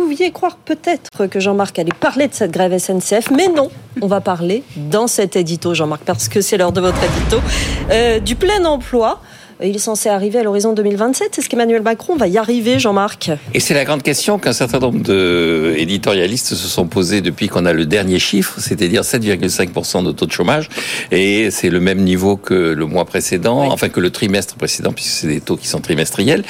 pouviez croire peut-être que Jean-Marc allait parler de cette grève SNCF, mais non, on va parler dans cet édito, Jean-Marc, parce que c'est l'heure de votre édito, euh, du plein emploi. Il est censé arriver à l'horizon 2027. Est-ce qu'Emmanuel Macron va y arriver, Jean-Marc? Et c'est la grande question qu'un certain nombre d'éditorialistes se sont posés depuis qu'on a le dernier chiffre, c'est-à-dire 7,5% de taux de chômage. Et c'est le même niveau que le mois précédent, enfin que le trimestre précédent, puisque c'est des taux qui sont trimestriels.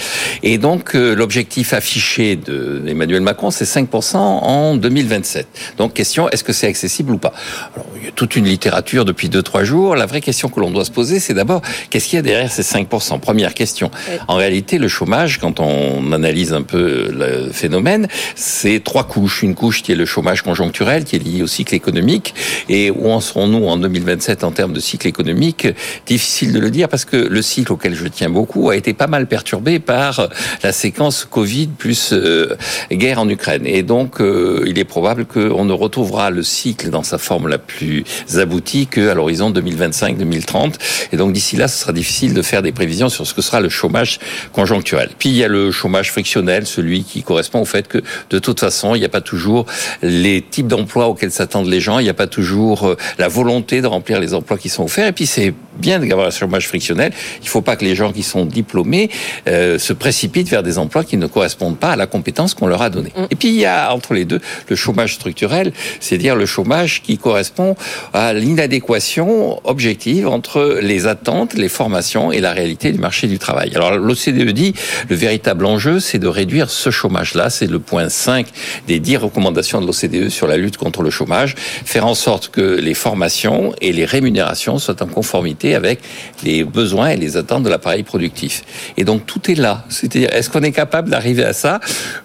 Et donc, euh, l'objectif affiché d'Emmanuel Macron, c'est 5% en 2027. Donc, question, est-ce que c'est accessible ou pas? Alors, il y a toute une littérature depuis 2-3 jours. La vraie question que l'on doit se poser, c'est d'abord, qu'est-ce qu'il y a derrière ces 5% Première question. En réalité, le chômage, quand on analyse un peu le phénomène, c'est trois couches. Une couche qui est le chômage conjoncturel, qui est lié au cycle économique. Et où en serons-nous en 2027 en termes de cycle économique? Difficile de le dire parce que le cycle auquel je tiens beaucoup a été pas mal perturbé par la séquence Covid plus euh, guerre en Ukraine. Et donc, euh, il est probable qu'on ne retrouvera le cycle dans sa forme la plus aboutie qu'à l'horizon 2025-2030. Et donc, d'ici là, ce sera difficile de faire des prévisions sur ce que sera le chômage conjoncturel. Puis il y a le chômage frictionnel, celui qui correspond au fait que de toute façon, il n'y a pas toujours les types d'emplois auxquels s'attendent les gens, il n'y a pas toujours euh, la volonté de remplir les emplois qui sont offerts. Et puis c'est bien d'avoir un chômage frictionnel. Il ne faut pas que les gens qui sont diplômés euh, se précipitent vers des emplois qui ne correspondent pas à la compétence qu'on leur a donnée. Mm. Et puis il y a entre les deux le chômage structurel, c'est-à-dire le chômage qui correspond à l'inadéquation objective entre les attentes, les formations et la réalité du marché du travail. Alors l'OCDE dit le véritable enjeu, c'est de réduire ce chômage-là. C'est le point 5 des 10 recommandations de l'OCDE sur la lutte contre le chômage. Faire en sorte que les formations et les rémunérations soient en conformité avec les besoins et les attentes de l'appareil productif. Et donc tout est là. C'est-à-dire, est-ce qu'on est capable d'arriver à ça?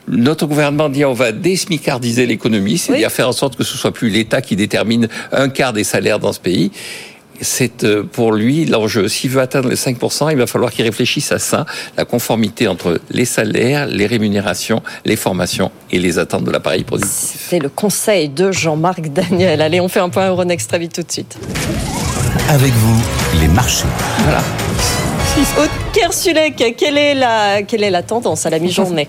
Notre gouvernement dit on va désmicardiser l'économie, c'est-à-dire faire en sorte que ce soit plus l'État qui détermine un quart des salaires dans ce pays c'est euh, pour lui l'enjeu. S'il veut atteindre les 5%, il va falloir qu'il réfléchisse à ça, la conformité entre les salaires, les rémunérations, les formations et les attentes de l'appareil productif. C'est le conseil de Jean-Marc Daniel. Allez, on fait un point Euronext très vite tout de suite. Avec vous, les marchés. Voilà. Aude Kersulek, quelle est la, quelle est la tendance à la mi-journée?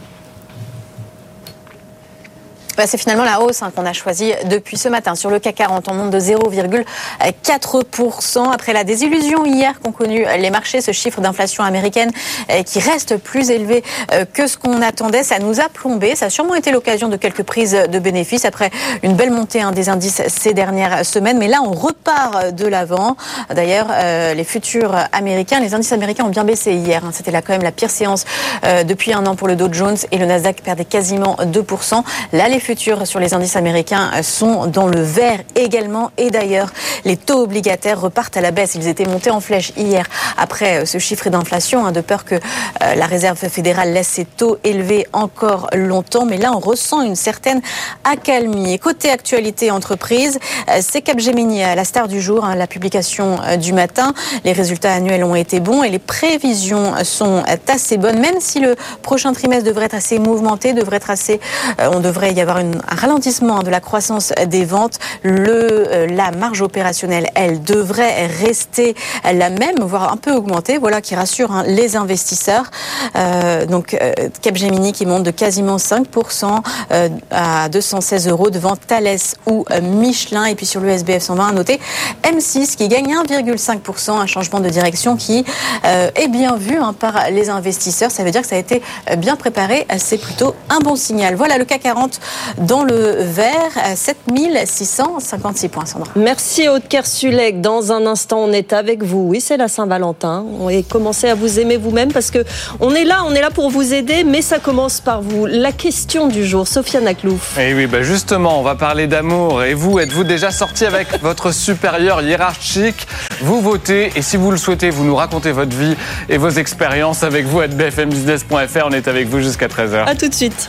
Bah, c'est finalement la hausse hein, qu'on a choisie depuis ce matin. Sur le CAC 40, on monte de 0,4% après la désillusion hier qu'ont connu les marchés. Ce chiffre d'inflation américaine euh, qui reste plus élevé euh, que ce qu'on attendait, ça nous a plombé. Ça a sûrement été l'occasion de quelques prises de bénéfices après une belle montée hein, des indices ces dernières semaines. Mais là, on repart de l'avant. D'ailleurs, euh, les futurs américains, les indices américains ont bien baissé hier. Hein. C'était là quand même la pire séance depuis un an pour le Dow Jones et le Nasdaq perdait quasiment 2%. Là, les sur les indices américains sont dans le vert également. Et d'ailleurs, les taux obligataires repartent à la baisse. Ils étaient montés en flèche hier après euh, ce chiffre d'inflation, hein, de peur que euh, la Réserve fédérale laisse ses taux élevés encore longtemps. Mais là, on ressent une certaine accalmie. Et côté actualité entreprise, euh, c'est Capgemini, la star du jour, hein, la publication du matin. Les résultats annuels ont été bons et les prévisions sont assez bonnes, même si le prochain trimestre devrait être assez mouvementé, devrait être assez, on devrait y avoir un ralentissement de la croissance des ventes, le, euh, la marge opérationnelle, elle devrait rester la même, voire un peu augmenter. Voilà qui rassure hein, les investisseurs. Euh, donc euh, Capgemini qui monte de quasiment 5% à 216 euros devant Thales ou Michelin. Et puis sur le SBF 120, à noter M6 qui gagne 1,5%, un changement de direction qui est bien vu hein, par les investisseurs. Ça veut dire que ça a été bien préparé. C'est plutôt un bon signal. Voilà le CAC 40 dans le vert, 7656 points, Sandra. Merci Aude Kersulek. Dans un instant, on est avec vous. Oui, c'est la Saint-Valentin. Et commencez à vous aimer vous-même parce que on est là, on est là pour vous aider, mais ça commence par vous. La question du jour, Sofiane Aklouf. Et eh oui, bah justement, on va parler d'amour. Et vous, êtes-vous déjà sorti avec votre supérieur hiérarchique? Vous votez et si vous le souhaitez, vous nous racontez votre vie et vos expériences avec vous à bfmbusiness.fr. On est avec vous jusqu'à 13h. À tout de suite.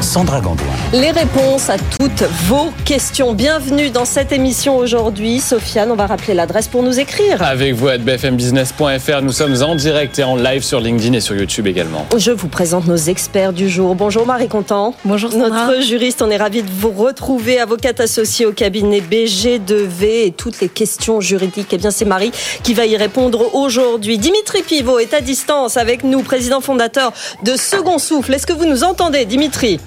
Sandra Gandoin. Les réponses à toutes vos questions. Bienvenue dans cette émission aujourd'hui. Sofiane, on va rappeler l'adresse pour nous écrire. Avec vous à bfmbusiness.fr, nous sommes en direct et en live sur LinkedIn et sur YouTube également. Je vous présente nos experts du jour. Bonjour Marie Content. Bonjour Sandra. Notre juriste, on est ravis de vous retrouver, avocate associée au cabinet BG2V et toutes les questions juridiques. Eh bien, c'est Marie qui va y répondre aujourd'hui. Dimitri Pivot est à distance avec nous, président fondateur de Second Souffle. Est-ce que vous nous entendez, Dimitri?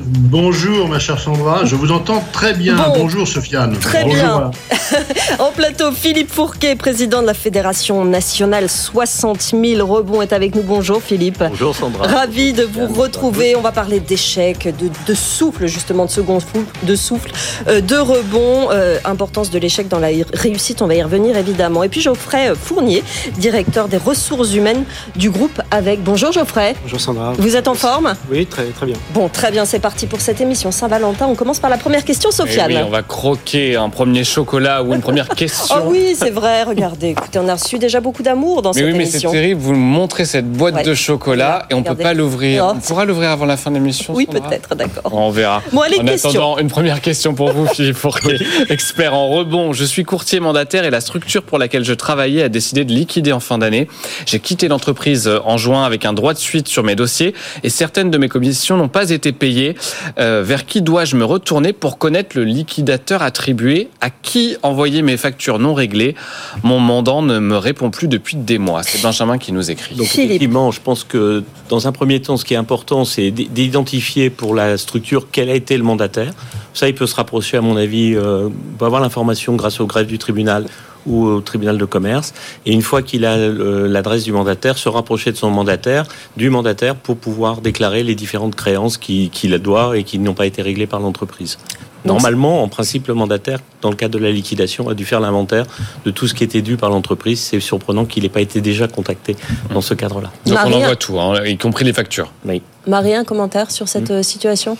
Bonjour ma chère Sandra, je vous entends très bien. Bon. Bonjour Sofiane. Très Bonjour, bien. En plateau, Philippe Fourquet, président de la Fédération nationale 60 000 rebonds, est avec nous. Bonjour Philippe. Bonjour Sandra. Ravi de vous retrouver. On va parler d'échecs, de, de souffle, justement, de second souffle, de souffle, euh, de rebond, euh, importance de l'échec dans la réussite. On va y revenir évidemment. Et puis Geoffrey Fournier, directeur des ressources humaines du groupe avec. Bonjour Geoffrey. Bonjour Sandra. Vous êtes en forme? Oui, très, très bien. Bon, très bien, c'est parti pour cette émission Saint-Valentin. On commence par la première question, Sofiane. Eh oui, on va croquer un premier chocolat ou une première question. Oh oui, c'est vrai, regardez, écoutez, on a reçu déjà beaucoup d'amour dans Mais cette oui, mais c'est émission. terrible. Vous montrez cette boîte Ouais. de chocolat et on peut Regardez. pas l'ouvrir. Non. On pourra l'ouvrir avant la fin de l'émission. Oui, peut-être, d'accord. On verra. Bon, allez, en question. attendant, une première question pour vous, Philippe Fourquet, expert en rebond. Je suis courtier mandataire et la structure pour laquelle je travaillais a décidé de liquider en fin d'année. J'ai quitté l'entreprise en juin avec un droit de suite sur mes dossiers et certaines de mes commissions n'ont pas été payées. Euh, vers qui dois-je me retourner pour connaître le liquidateur attribué? À qui envoyer mes factures non réglées? Mon mandant ne me répond plus depuis des mois. C'est Benjamin qui nous écrit. Donc effectivement, je pense que dans un premier temps, ce qui est important, c'est d'identifier pour la structure quel a été le mandataire. Ça, il peut se rapprocher, à mon avis, euh, il peut avoir l'information grâce au greffe du tribunal ou au tribunal de commerce. Et une fois qu'il a euh, l'adresse du mandataire, se rapprocher de son mandataire, du mandataire, pour pouvoir déclarer les différentes créances qui- qu'il doit et qui n'ont pas été réglées par l'entreprise. Normalement, en principe, le mandataire, dans le cadre de la liquidation, a dû faire l'inventaire de tout ce qui était dû par l'entreprise. C'est surprenant qu'il n'ait pas été déjà contacté dans ce cadre-là. Donc on Marie- envoie tout, hein, y compris les factures. Oui. Marie, un commentaire sur cette Mm. euh, situation?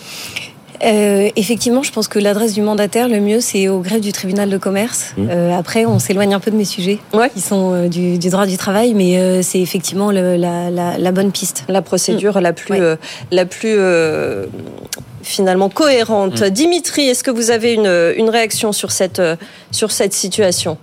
Euh, effectivement, je pense que l'adresse du mandataire, le mieux, c'est au greffe du tribunal de commerce. Mmh. Euh, après, on s'éloigne un peu de mes sujets, Ouais. qui sont euh, du, du droit du travail, mais euh, c'est effectivement le- la, la- la bonne piste. La procédure la plus, Ouais. euh, la plus euh, finalement cohérente. Mm. Dimitri, est-ce que vous avez une, une réaction sur cette, euh, sur cette situation?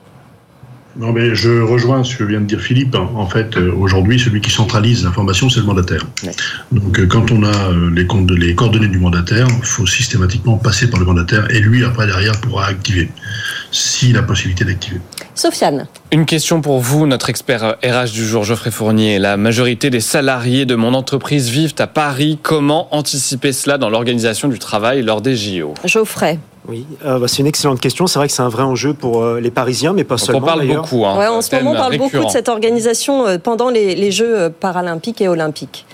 Non, mais je rejoins ce que vient de dire Philippe. En fait, euh, aujourd'hui, celui qui centralise l'information, c'est le mandataire. Ouais. Donc, euh, quand on a euh, les, comptes- les coordonnées du mandataire, il faut systématiquement passer par le mandataire et lui, après, derrière, pourra activer, s'il a possibilité d'activer. Sofiane, Une question pour vous, notre expert RH du jour, Geoffrey Fournier. La majorité des salariés de mon entreprise vivent à Paris. Comment anticiper cela dans l'organisation du travail lors des JO Geoffrey. Oui, euh, bah, c'est une excellente question. C'est vrai que c'est un vrai enjeu pour euh, les Parisiens, mais pas Donc seulement. on parle beaucoup. Hein, Ouais, en ce moment, on parle beaucoup de cette organisation euh, pendant les, les Jeux paralympiques et olympiques.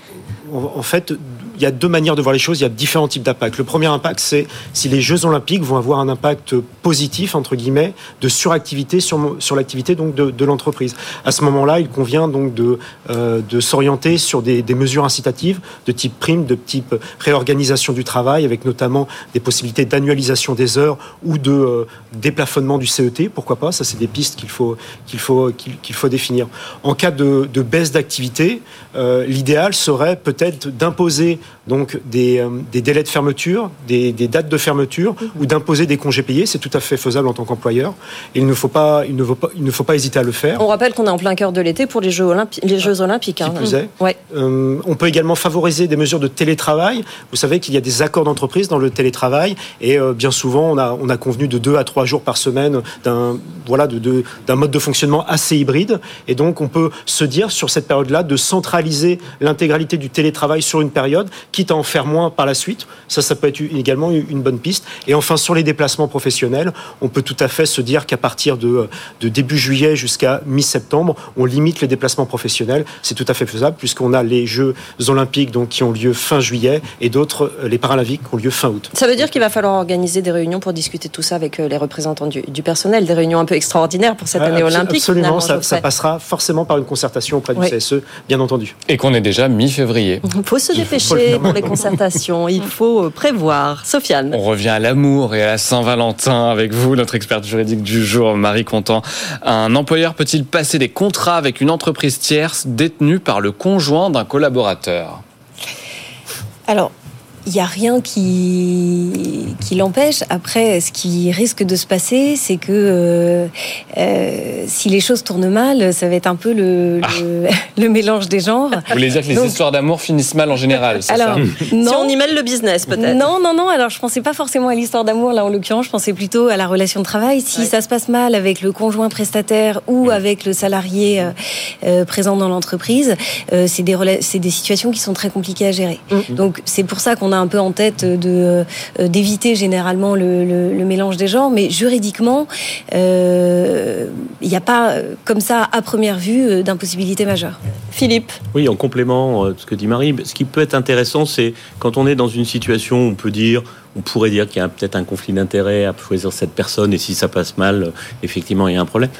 En en fait, il y a deux manières de voir les choses. Il y a différents types d'impact. Le premier impact, c'est si les Jeux Olympiques vont avoir un impact positif entre guillemets de suractivité sur l'activité donc de, l'entreprise. À ce moment-là, il convient donc de euh, s'orienter sur des, mesures incitatives de type prime, de type réorganisation du travail, avec notamment des possibilités d'annualisation des heures ou de euh, déplafonnement du CET. Pourquoi pas Ça, c'est des pistes qu'il faut qu'il faut faut définir. En cas de, de baisse d'activité, euh, l'idéal serait peut-être d'imposer donc des, euh, des délais de fermeture, des, des dates de fermeture, ou d'imposer des congés payés. C'est tout à fait faisable en tant qu'employeur. Il ne faut pas, il ne faut pas, il ne faut pas hésiter à le faire. On rappelle qu'on est en plein cœur de l'été pour les Jeux, olympi- les Jeux olympiques. hein. Qui plus est. Ouais. Euh, on peut également favoriser des mesures de télétravail. Vous savez qu'il y a des accords d'entreprise dans le télétravail et euh, bien souvent on a, on a convenu de deux à trois jours par semaine d'un voilà de, de- d'un mode de fonctionnement assez hybride et donc on peut se dire sur cette période-là de centraliser l'intégralité du télétravail sur une période, quitte à en faire moins par la suite. Ça, ça peut être également une bonne piste. Et enfin sur les déplacements professionnels, on peut tout à fait se dire qu'à partir de, de début juillet jusqu'à mi-septembre, on limite les déplacements professionnels. C'est tout à fait faisable puisqu'on a les Jeux olympiques donc qui ont lieu fin juillet et d'autres, euh, les paralympiques, qui ont lieu fin août. Ça veut dire qu'il va falloir organiser des réunions pour discuter de tout ça avec euh, les représentants du, du personnel, des réunions un peu extraordinaires pour cette année Abso- olympique. Absolument, ça, passera forcément par une concertation auprès du Oui. CSE, bien entendu. Et qu'on est déjà mi-février. Il faut se dépêcher pour les concertations. Il faut euh, prévoir. Sofiane. On revient à l'amour et à la Saint-Valentin avec vous, notre experte juridique du jour, Marie Contant. Un employeur peut-il passer des contrats avec une entreprise tierce détenue par le conjoint d'un collaborateur? Alors, il n'y a rien qui, qui l'empêche. Après, ce qui risque de se passer, c'est que euh, euh, si les choses tournent mal, ça va être un peu le, Ah. le, le mélange des genres. Vous voulez dire que les Donc- histoires d'amour finissent mal en général, c'est Alors, ça Si on y mêle le business, peut-être. Non, non, non. Alors, je pensais pas forcément à l'histoire d'amour, là, en l'occurrence. Je pensais plutôt à la relation de travail. Si Ouais. ça se passe mal avec le conjoint prestataire ou avec le salarié euh, présent dans l'entreprise, euh, c'est des, des situations qui sont très compliquées à gérer. Mm. Donc, c'est pour ça qu'on a un peu en tête de, euh, d'éviter généralement le, le- le mélange des genres. Mais juridiquement, euh, il n'y a pas, euh, comme ça, à première vue, d'impossibilité majeure. Philippe, Oui, en complément de ce que dit Marie, ce qui peut être intéressant, c'est quand on est dans une situation où on peut dire, on pourrait dire qu'il y a peut-être un conflit d'intérêt à choisir cette personne, et si ça passe mal, effectivement, il y a un problème.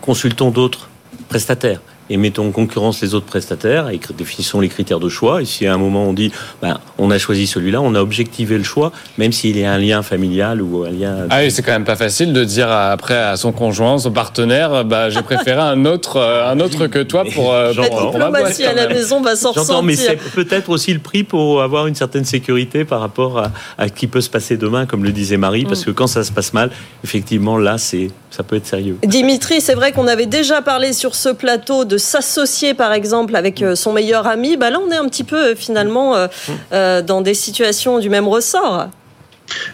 Consultons d'autres prestataires et mettons en concurrence les autres prestataires et définissons les critères de choix. Et si à un moment on dit, ben, on a choisi celui-là, on a objectivé le choix, même s'il y a un lien familial ou un lien. Ah oui, c'est quand même pas facile de dire après à son conjoint, son partenaire, bah, j'ai préféré un autre, euh, un autre que toi pour, euh, la pour ma boîte, diplomatie à la maison va s'en mais c'est peut-être aussi le prix pour avoir une certaine sécurité par rapport à, à ce qui peut se passer demain, comme le disait Marie, parce que quand ça se passe mal, effectivement, là, c'est, ça peut être sérieux. Dimitri, c'est vrai qu'on avait déjà parlé sur ce plateau de s'associer, par exemple, avec euh, son meilleur ami. Bah là, on est un petit peu euh, finalement euh, euh, dans des situations du même ressort.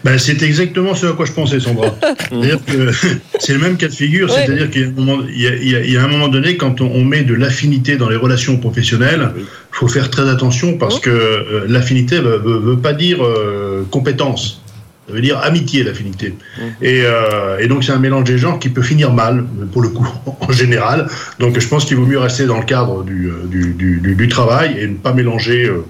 Ben, c'est exactement ce à quoi je pensais, Sandra. C'est-à-dire que c'est le même cas de figure, Ouais. c'est-à-dire qu'il y a un moment, y a, un donné, quand on, on met de l'affinité dans les relations professionnelles, il faut faire très attention parce que euh, l'affinité ne veut, veut pas dire euh, compétence. Ça veut dire amitié, l'affinité. Et, euh, et donc, c'est un mélange des genres qui peut finir mal, pour le coup, en général. Donc, je pense qu'il vaut mieux rester dans le cadre du, euh, du, du, du- du travail et ne pas mélanger euh,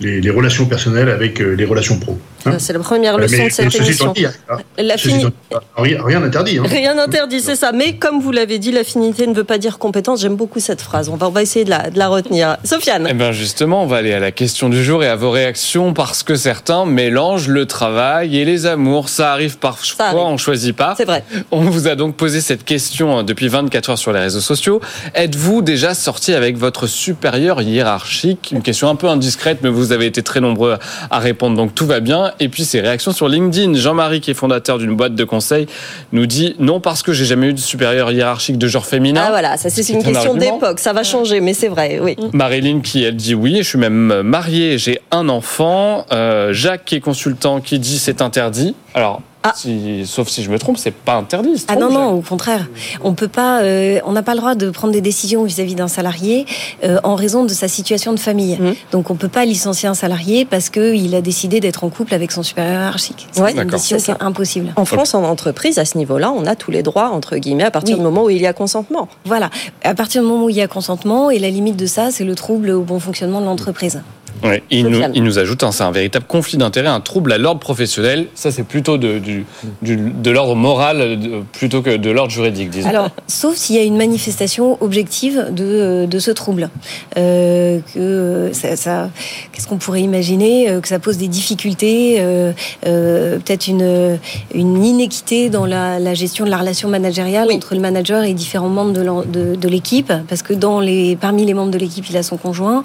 les, les relations personnelles avec euh, les relations pro. Hein C'est la première mais, leçon de cette émission. dit, hein, La ceci fini- étant dit, rien n'interdit. Hein. Rien n'interdit, c'est ça. Mais comme vous l'avez dit, l'affinité ne veut pas dire compétence. J'aime beaucoup cette phrase. On va, on va essayer de la, de la retenir. Sofiane Eh bien justement, on va aller à la question du jour et à vos réactions parce que certains mélangent le travail et les amours. Ça arrive parfois, arrive. on choisit pas. C'est vrai. On vous a donc posé cette question euh, depuis 24 heures sur les réseaux sociaux. Êtes-vous déjà sorti avec votre supérieur hiérarchique? Une question un peu indiscrète, mais vous avez été très nombreux à répondre, donc tout va bien. Et puis ces réactions sur LinkedIn. Jean-Marie, qui est fondateur d'une boîte de conseil, nous dit non parce que j'ai jamais eu de supérieur hiérarchique de genre féminin. Ah voilà, ça c'est une un question d'époque. Ça va changer, mais c'est vrai, oui. Marilyn qui elle dit oui, je suis même marié, j'ai un enfant. Euh, Jacques qui est consultant qui dit c'est interdit. Alors, Ah. si- sauf si je me trompe, c'est pas interdit. Ah non non, au contraire, on peut pas, euh, on n'a pas le droit de prendre des décisions vis-à-vis d'un salarié euh, en raison de sa situation de famille. Mhm. Donc on peut pas licencier un salarié parce que il a décidé d'être en couple avec son supérieur hiérarchique. Ouais, c'est une d'accord. décision C'est qui est impossible. En France, en entreprise, à ce niveau-là, on a tous les droits, entre guillemets, à partir Oui. du moment où il y a consentement. Voilà. À partir du moment où il y a consentement et la limite de ça, c'est le trouble au bon fonctionnement de l'entreprise. Il, nous, Sofiane. il nous ajoute, hein, c'est un véritable conflit d'intérêt, un trouble à l'ordre professionnel. Ça, c'est plutôt de, du, du- de l'ordre moral de- plutôt que de l'ordre juridique, disons. Alors, sauf s'il y a une manifestation objective de, de ce trouble. Euh, que euh, ça, ça- qu'est-ce qu'on pourrait imaginer euh, Que ça pose des difficultés, euh, euh, peut-être une, une inéquité dans la, la gestion de la relation managériale Oui. entre le manager et différents membres de, l'en- de, de l'équipe, parce que dans les, parmi les membres de l'équipe, il a son conjoint.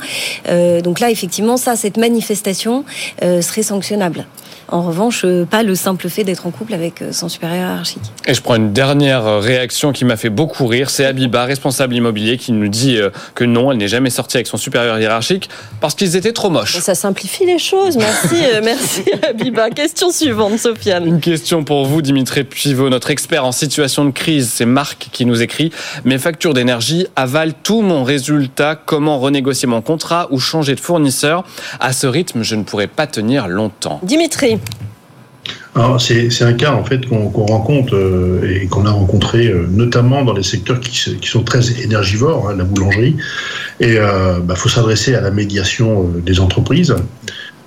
Euh, donc là, effectivement, ça, cette manifestation euh, serait sanctionnable. En revanche, euh, pas le simple fait d'être en couple avec euh, son supérieur hiérarchique. Et je prends une dernière euh, réaction qui m'a fait beaucoup rire. C'est Abiba, responsable immobilier, qui nous dit que non, elle n'est jamais sortie avec son supérieur hiérarchique parce qu'ils étaient trop moches. Ça simplifie les choses. Merci, merci Abiba. Question suivante, Sofiane. Une question pour vous, Dimitri Pivot, notre expert en situation de crise. C'est Marc qui nous écrit Mes factures d'énergie avalent tout mon résultat. Comment renégocier mon contrat ou changer de fournisseur? À ce rythme, je ne pourrai pas tenir longtemps. Dimitri, Alors, C'est c'est un cas en fait qu'on rencontre euh, et qu'on a rencontré euh, notamment dans les secteurs qui, sont très énergivores, hein, la boulangerie. Et il bah, faut s'adresser à la médiation euh, des entreprises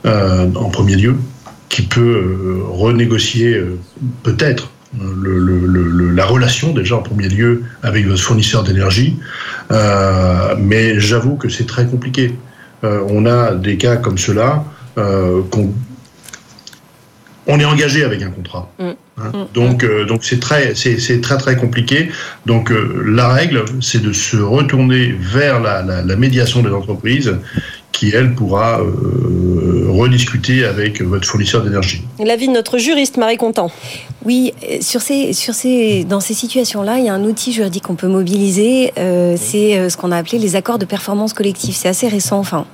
euh, en premier lieu, qui peut euh, renégocier euh, peut-être euh, la relation déjà en premier lieu avec votre fournisseur d'énergie. Euh, mais j'avoue que c'est très compliqué. Euh, on a des cas comme cela euh, qu'on on est engagé avec un contrat. Mm. Hein. Donc, euh, donc c'est très, c'est, c'est très très compliqué. Donc, euh, la règle, c'est de se retourner vers la, la, la médiation des entreprises, qui elle pourra euh, rediscuter avec votre fournisseur d'énergie. L'avis de notre juriste, Marie Contant. Oui, sur ces, sur ces, dans ces situations-là, il y a un outil juridique qu'on peut mobiliser. Euh, c'est euh, ce qu'on a appelé les accords de performance collective. C'est assez récent. Enfin,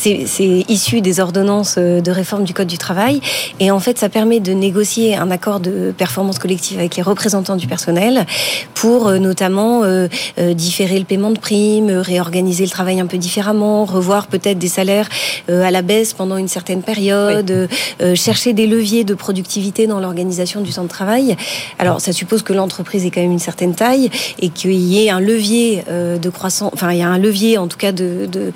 c'est issu des ordonnances euh, de réforme du code du travail. Et en fait, ça permet de négocier un accord de performance collective avec les représentants du personnel pour euh, notamment euh, différer le paiement de primes, réorganiser le travail un peu différemment, revoir peut-être des salaires à la baisse pendant une certaine période, chercher des leviers de productivité dans l'organisation du temps de travail. Alors, ça suppose que l'entreprise ait quand même une certaine taille et qu'il y ait un levier de croissance, enfin, il y a un levier en tout cas de, de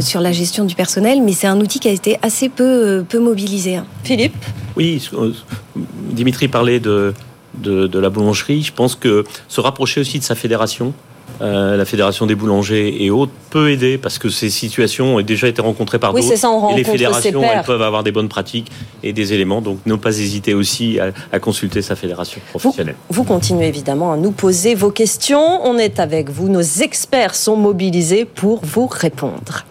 sur la gestion du personnel, mais c'est un outil qui a été assez peu, euh, peu mobilisé. Hein. Philippe? Oui, euh, Dimitri parlait de, de, la boulangerie. Je pense que se rapprocher aussi de sa fédération, euh, la Fédération des boulangers et autres peut aider parce que ces situations ont déjà été rencontrées par oui, d'autres. Et les fédérations elles peuvent avoir des bonnes pratiques et des éléments. Donc ne pas hésiter aussi à, consulter sa fédération professionnelle. Vous, vous, continuez évidemment à nous poser vos questions. On est avec vous. Nos experts sont mobilisés pour vous répondre.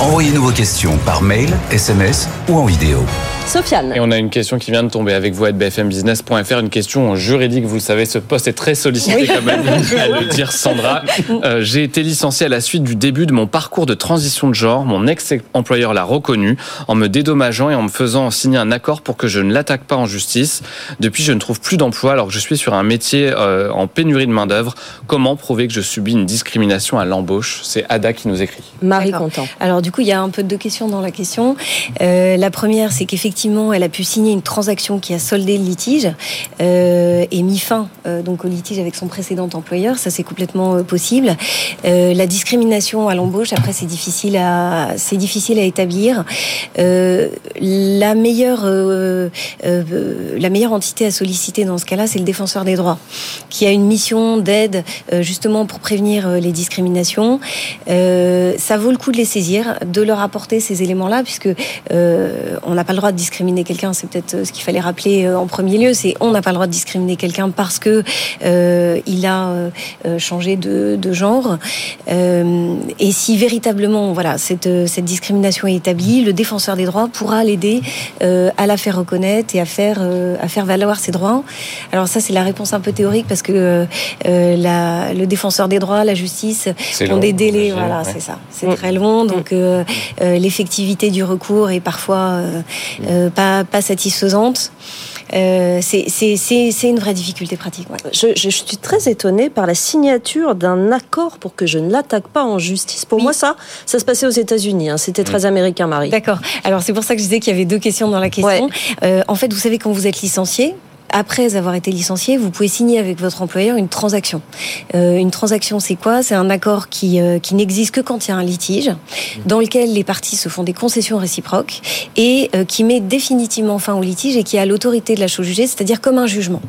Envoyez-nous vos questions par mail, SMS ou en vidéo. Sofiane. Et on a une question qui vient de tomber avec vous à bfmbusiness.fr, une question juridique. Vous le savez, ce poste est très sollicité, comme à le dire Sandra. Euh, j'ai été licencié à la suite du début de mon parcours de transition de genre. Mon ex-employeur l'a reconnu en me dédommageant et en me faisant signer un accord pour que je ne l'attaque pas en justice. Depuis, je ne trouve plus d'emploi alors que je suis sur un métier euh, en pénurie de main-d'œuvre. Comment prouver que je subis une discrimination à l'embauche? C'est Ada qui nous écrit. Marie Content. Alors, du coup, il y a un peu de questions dans la question. Euh, la première, c'est qu'effectivement, effectivement, elle a pu signer une transaction qui a soldé le litige euh, et mis fin euh, donc au litige avec son précédent employeur. Ça, c'est complètement euh, possible. la discrimination à l'embauche, après, c'est difficile à c'est difficile à établir. la meilleure la meilleure entité à solliciter dans ce cas-là, c'est le défenseur des droits, qui a une mission d'aide justement pour prévenir les discriminations. ça vaut le coup de les saisir, de leur apporter ces éléments-là, puisque on n'a pas le droit de discriminer quelqu'un, c'est peut-être euh, ce qu'il fallait rappeler euh, en premier lieu, c'est on n'a pas le droit de discriminer quelqu'un parce que euh, il a changé de, genre. et si véritablement, voilà, cette, cette discrimination est établie, le défenseur des droits pourra l'aider à la faire reconnaître et à faire à faire valoir ses droits. Alors ça, c'est la réponse un peu théorique parce que la, le défenseur des droits, la justice ont des délais. Voilà, c'est ça. C'est très long, donc l'effectivité du recours est parfois euh, pas, pas satisfaisante. Euh, c'est une vraie difficulté pratique. Je, je, suis très étonnée par la signature d'un accord pour que je ne l'attaque pas en justice. Pour moi, ça, ça se passait aux États-Unis. Hein. C'était très américain, Marie. D'accord. Alors c'est pour ça que je disais qu'il y avait deux questions dans la question. Euh, en fait, vous savez quand vous êtes licencié, après avoir été licencié, vous pouvez signer avec votre employeur une transaction. Euh, une transaction, c'est quoi? C'est un accord qui, euh, qui n'existe que quand il y a un litige, dans lequel les parties se font des concessions réciproques et euh, qui met définitivement fin au litige et qui a l'autorité de la chose jugée, c'est-à-dire comme un jugement.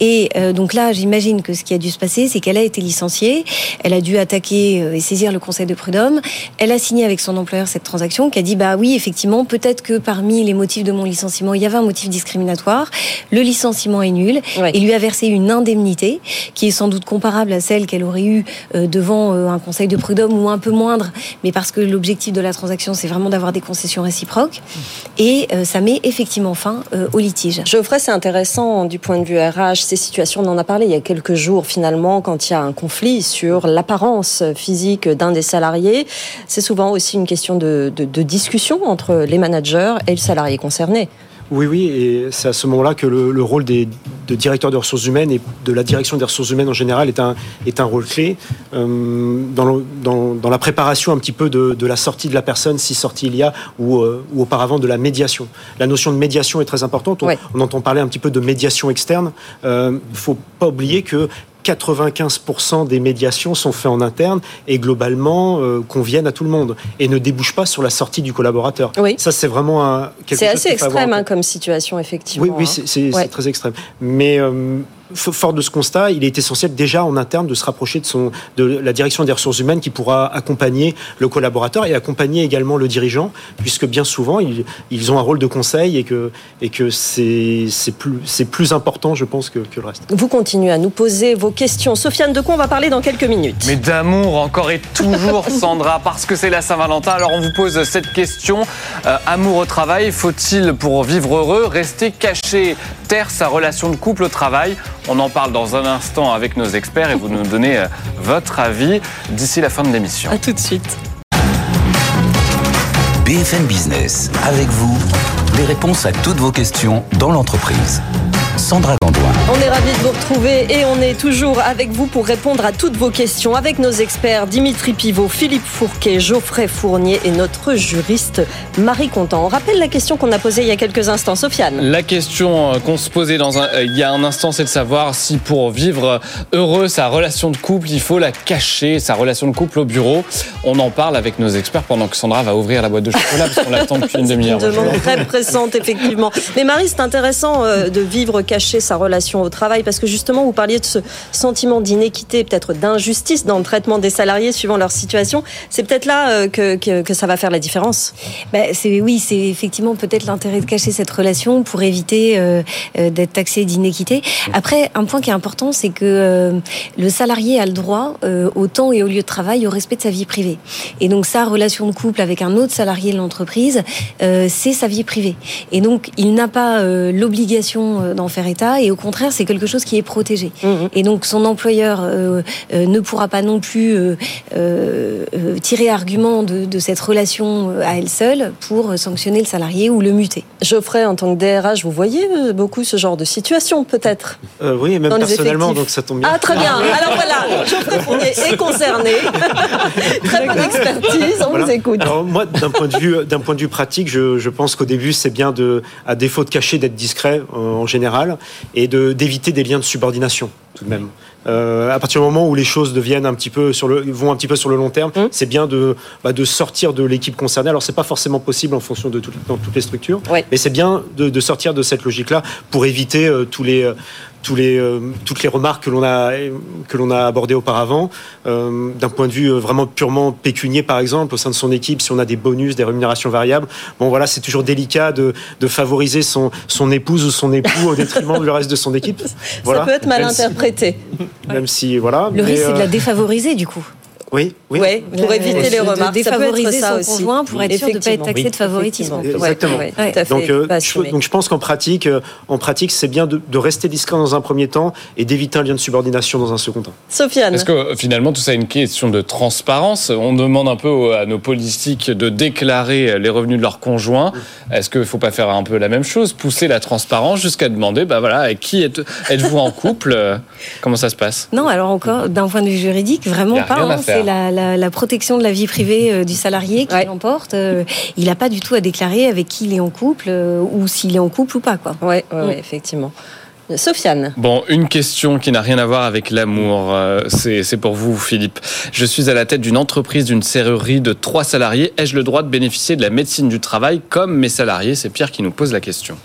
Et donc là, j'imagine que ce qui a dû se passer, c'est qu'elle a été licenciée, elle a dû attaquer et saisir le conseil de prud'homme, elle a signé avec son employeur cette transaction, qui a dit bah oui, effectivement, peut-être que parmi les motifs de mon licenciement, il y avait un motif discriminatoire. Le licenciement licenciement est nul et lui a versé une indemnité qui est sans doute comparable à celle qu'elle aurait eue euh, devant euh, un conseil de prud'homme ou un peu moindre, mais parce que l'objectif de la transaction, c'est vraiment d'avoir des concessions réciproques. Et euh, ça met effectivement fin au litige. Geoffrey, c'est intéressant du point de vue RH. Ces situations, on en a parlé il y a quelques jours finalement, quand il y a un conflit sur l'apparence physique d'un des salariés. C'est souvent aussi une question de, de discussion entre les managers et le salarié concerné. Oui, oui, et c'est à ce moment-là que le, rôle des, de directeur des ressources humaines et de la direction des ressources humaines en général est un, est un rôle clé euh, dans, dans, la préparation un petit peu de, la sortie de la personne, si sortie il y a, ou, euh, ou, auparavant de la médiation. La notion de médiation est très importante. On, entend parler un petit peu de médiation externe. Il euh, ne faut pas oublier que 95% des médiations sont faites en interne et globalement euh, conviennent à tout le monde et ne débouchent pas sur la sortie du collaborateur. Oui. Ça, c'est vraiment un, C'est assez extrême hein, comme situation, effectivement. Oui, oui hein. c'est très extrême. Mais euh, fort de ce constat, il est essentiel déjà en interne de se rapprocher de, son, de la direction des ressources humaines qui pourra accompagner le collaborateur et accompagner également le dirigeant, puisque bien souvent, ils, ils ont un rôle de conseil et que, et que c'est plus, plus important, je pense, que, que, le reste. Vous continuez à nous poser vos questions. Sofiane de quoi on va parler dans quelques minutes. Mais d'amour encore et toujours, Sandra, parce que c'est la Saint-Valentin. Alors on vous pose cette question. Euh, amour au travail, faut-il, pour vivre heureux, rester caché, taire sa relation de couple au travail On en parle dans un instant avec nos experts et vous nous donnez euh, votre avis d'ici la fin de l'émission. A tout de suite. BFM Business, avec vous, les réponses à toutes vos questions dans l'entreprise. Sandra Gandoin. On est ravis de vous retrouver et on est toujours avec vous pour répondre à toutes vos questions avec nos experts Dimitri Pivot, Philippe Fourquet, Geoffrey Fournier et notre juriste Marie Contant. On rappelle la question qu'on a posée il y a quelques instants, Sofiane. La question euh, qu'on se posait dans un, euh, il y a un instant, c'est de savoir si pour vivre heureux sa relation de couple, il faut la cacher, sa relation de couple au bureau. On en parle avec nos experts pendant que Sandra va ouvrir la boîte de chocolat parce qu'on l'attend depuis une demi-heure. Une demande très pressante, effectivement. Mais Marie, c'est intéressant euh, de vivre cacher sa relation au travail Parce que justement, vous parliez de ce sentiment d'inéquité, peut-être d'injustice dans le traitement des salariés suivant leur situation. C'est peut-être là euh, que, que, ça va faire la différence. Ben, c'est oui, c'est effectivement peut-être l'intérêt de cacher cette relation pour éviter euh, euh, d'être taxé d'inéquité. Après, un point qui est important, c'est que le salarié a le droit au temps et au lieu de travail, au respect de sa vie privée. Et donc sa relation de couple avec un autre salarié de l'entreprise, c'est sa vie privée. Et donc il n'a pas l'obligation d'en faire état. Et au contraire, c'est quelque chose qui est protégé. Mmh. Et donc son employeur euh, euh, ne pourra pas non plus euh, euh tirer argument de, de, cette relation à elle seule pour sanctionner le salarié ou le muter. Geoffrey, en tant que DRH, vous voyez beaucoup ce genre de situation, peut-être? Euh, Oui, et même personnellement, donc ça tombe bien. Ah, très bien. Alors voilà, Geoffrey Fournier est concerné. très bonne expertise, on voilà. vous écoute. Alors, moi, d'un point de vue, d'un point de vue pratique, je, je pense qu'au début, c'est bien de, à défaut de cacher, d'être discret en général et de d'éviter des liens de subordination tout de même. Euh, à partir du moment où les choses deviennent un petit peu sur le, vont un petit peu sur le long terme, mmh. c'est bien de, bah, de sortir de l'équipe concernée. Alors c'est pas forcément possible en fonction de tout, dans toutes les structures, ouais. mais c'est bien de, de, sortir de cette logique-là pour éviter euh, tous les euh, tous les, euh, toutes les remarques que l'on a, que l'on a abordées auparavant, euh, d'un point de vue euh, vraiment purement pécunier, par exemple, au sein de son équipe, si on a des bonus, des rémunérations variables, bon voilà, c'est toujours délicat de, de favoriser son, son épouse ou son époux au détriment du reste de son équipe. Voilà. Ça peut être mal même interprété. Si, même si, voilà. Le risque, c'est de la défavoriser, du coup. Oui, oui. Ouais, pour éviter euh, les remarques. De défavoriser ça son conjoint pour être sûr de ne pas être taxé oui. de favoritisme. Exactement. Ouais, ouais, donc, euh, je, donc je pense qu'en pratique, euh, en pratique, c'est bien de, de, rester discret dans un premier temps et d'éviter un lien de subordination dans un second temps. Sofiane. Est-ce que finalement tout ça est une question de transparence? On demande un peu à nos politiques de déclarer les revenus de leurs conjoints. Est-ce qu'il ne faut pas faire un peu la même chose, pousser la transparence jusqu'à demander, bah voilà, avec qui êtes, êtes-vous en couple? Comment ça se passe? Non, alors encore d'un point de vue juridique, vraiment pas. Hein, c'est la, la, la, protection de la vie privée euh, du salarié qui ouais. l'emporte. Euh, il n'a pas du tout à déclarer avec qui il est en couple euh, ou s'il est en couple ou pas. Quoi. Ouais, ouais, ouais effectivement. Sofiane. Bon, une question qui n'a rien à voir avec l'amour. C'est pour vous, Philippe. Je suis à la tête d'une entreprise d'une serrurerie de trois salariés. Ai-je le droit de bénéficier de la médecine du travail comme mes salariés? C'est Pierre qui nous pose la question.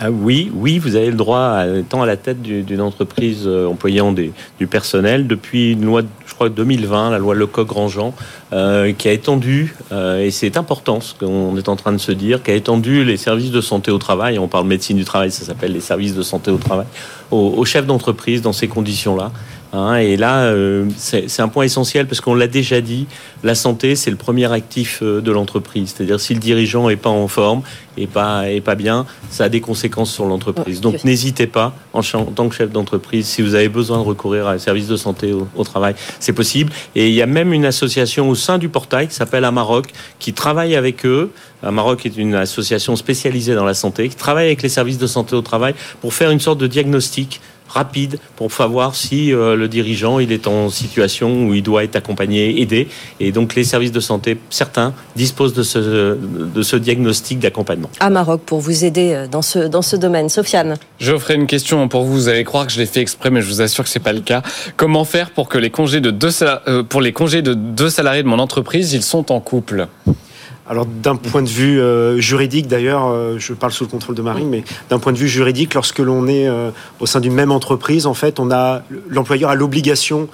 Ah oui, oui, vous avez le droit, étant à la tête d'une entreprise euh, employant du personnel, depuis une loi, je crois, 2020, la loi Lecoq-Grandjean, euh, qui a étendu, euh, et c'est important ce qu'on est en train de se dire, qui a étendu les services de santé au travail, on parle médecine du travail, ça s'appelle les services de santé au travail, aux, aux chefs d'entreprise dans ces conditions-là. Hein, et là, euh, c'est un point essentiel parce qu'on l'a déjà dit, la santé, c'est le premier actif euh, de l'entreprise. C'est-à-dire si le dirigeant est pas en forme et pas est pas bien, ça a des conséquences sur l'entreprise. Donc n'hésitez pas, en, en, tant que chef d'entreprise, si vous avez besoin de recourir à un service de santé au, au travail, c'est possible. Et il y a même une association au sein du portail qui s'appelle Amarok, qui travaille avec eux. Amarok est une association spécialisée dans la santé, qui travaille avec les services de santé au travail pour faire une sorte de diagnostic rapide pour savoir si euh, le dirigeant il est en situation où il doit être accompagné, aidé. Et donc les services de santé, certains disposent de ce, de ce diagnostic d'accompagnement. À Maroc pour vous aider dans ce, dans ce domaine. Sofiane. Je ferai une question pour vous. Vous allez croire que je l'ai fait exprès, mais je vous assure que c'est pas le cas. Comment faire pour que les congés de deux, euh, pour les congés de deux salariés de mon entreprise, ils sont en couple? Alors d'un point de vue euh, juridique, d'ailleurs, euh, je parle sous le contrôle de Marine, mais d'un point de vue juridique, lorsque l'on est euh, au sein d'une même entreprise, en fait, on a l'employeur a l'obligation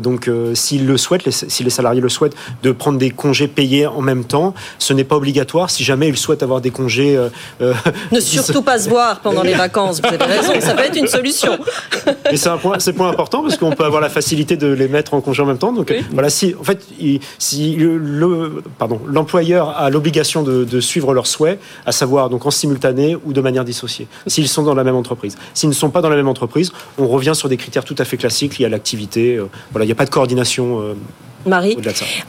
donc, euh, s'il le souhaite, les, si les salariés le souhaitent, de prendre des congés payés en même temps. Ce n'est pas obligatoire. Si jamais ils souhaitent avoir des congés, euh, euh, Ne surtout pas se voir pendant les vacances. Vous avez raison, ça peut être une solution. Mais c'est un point, c'est un point important parce qu'on peut avoir la facilité de les mettre en congé en même temps. Donc Oui. voilà, si en fait, si le, le- pardon, l'employeur a l'obligation de, de suivre leurs souhaits, à savoir donc en simultané ou de manière dissociée, s'ils sont dans la même entreprise. S'ils ne sont pas dans la même entreprise, on revient sur des critères tout à fait classiques liés à l'activité. Voilà, il n'y a pas de coordination euh, Marie.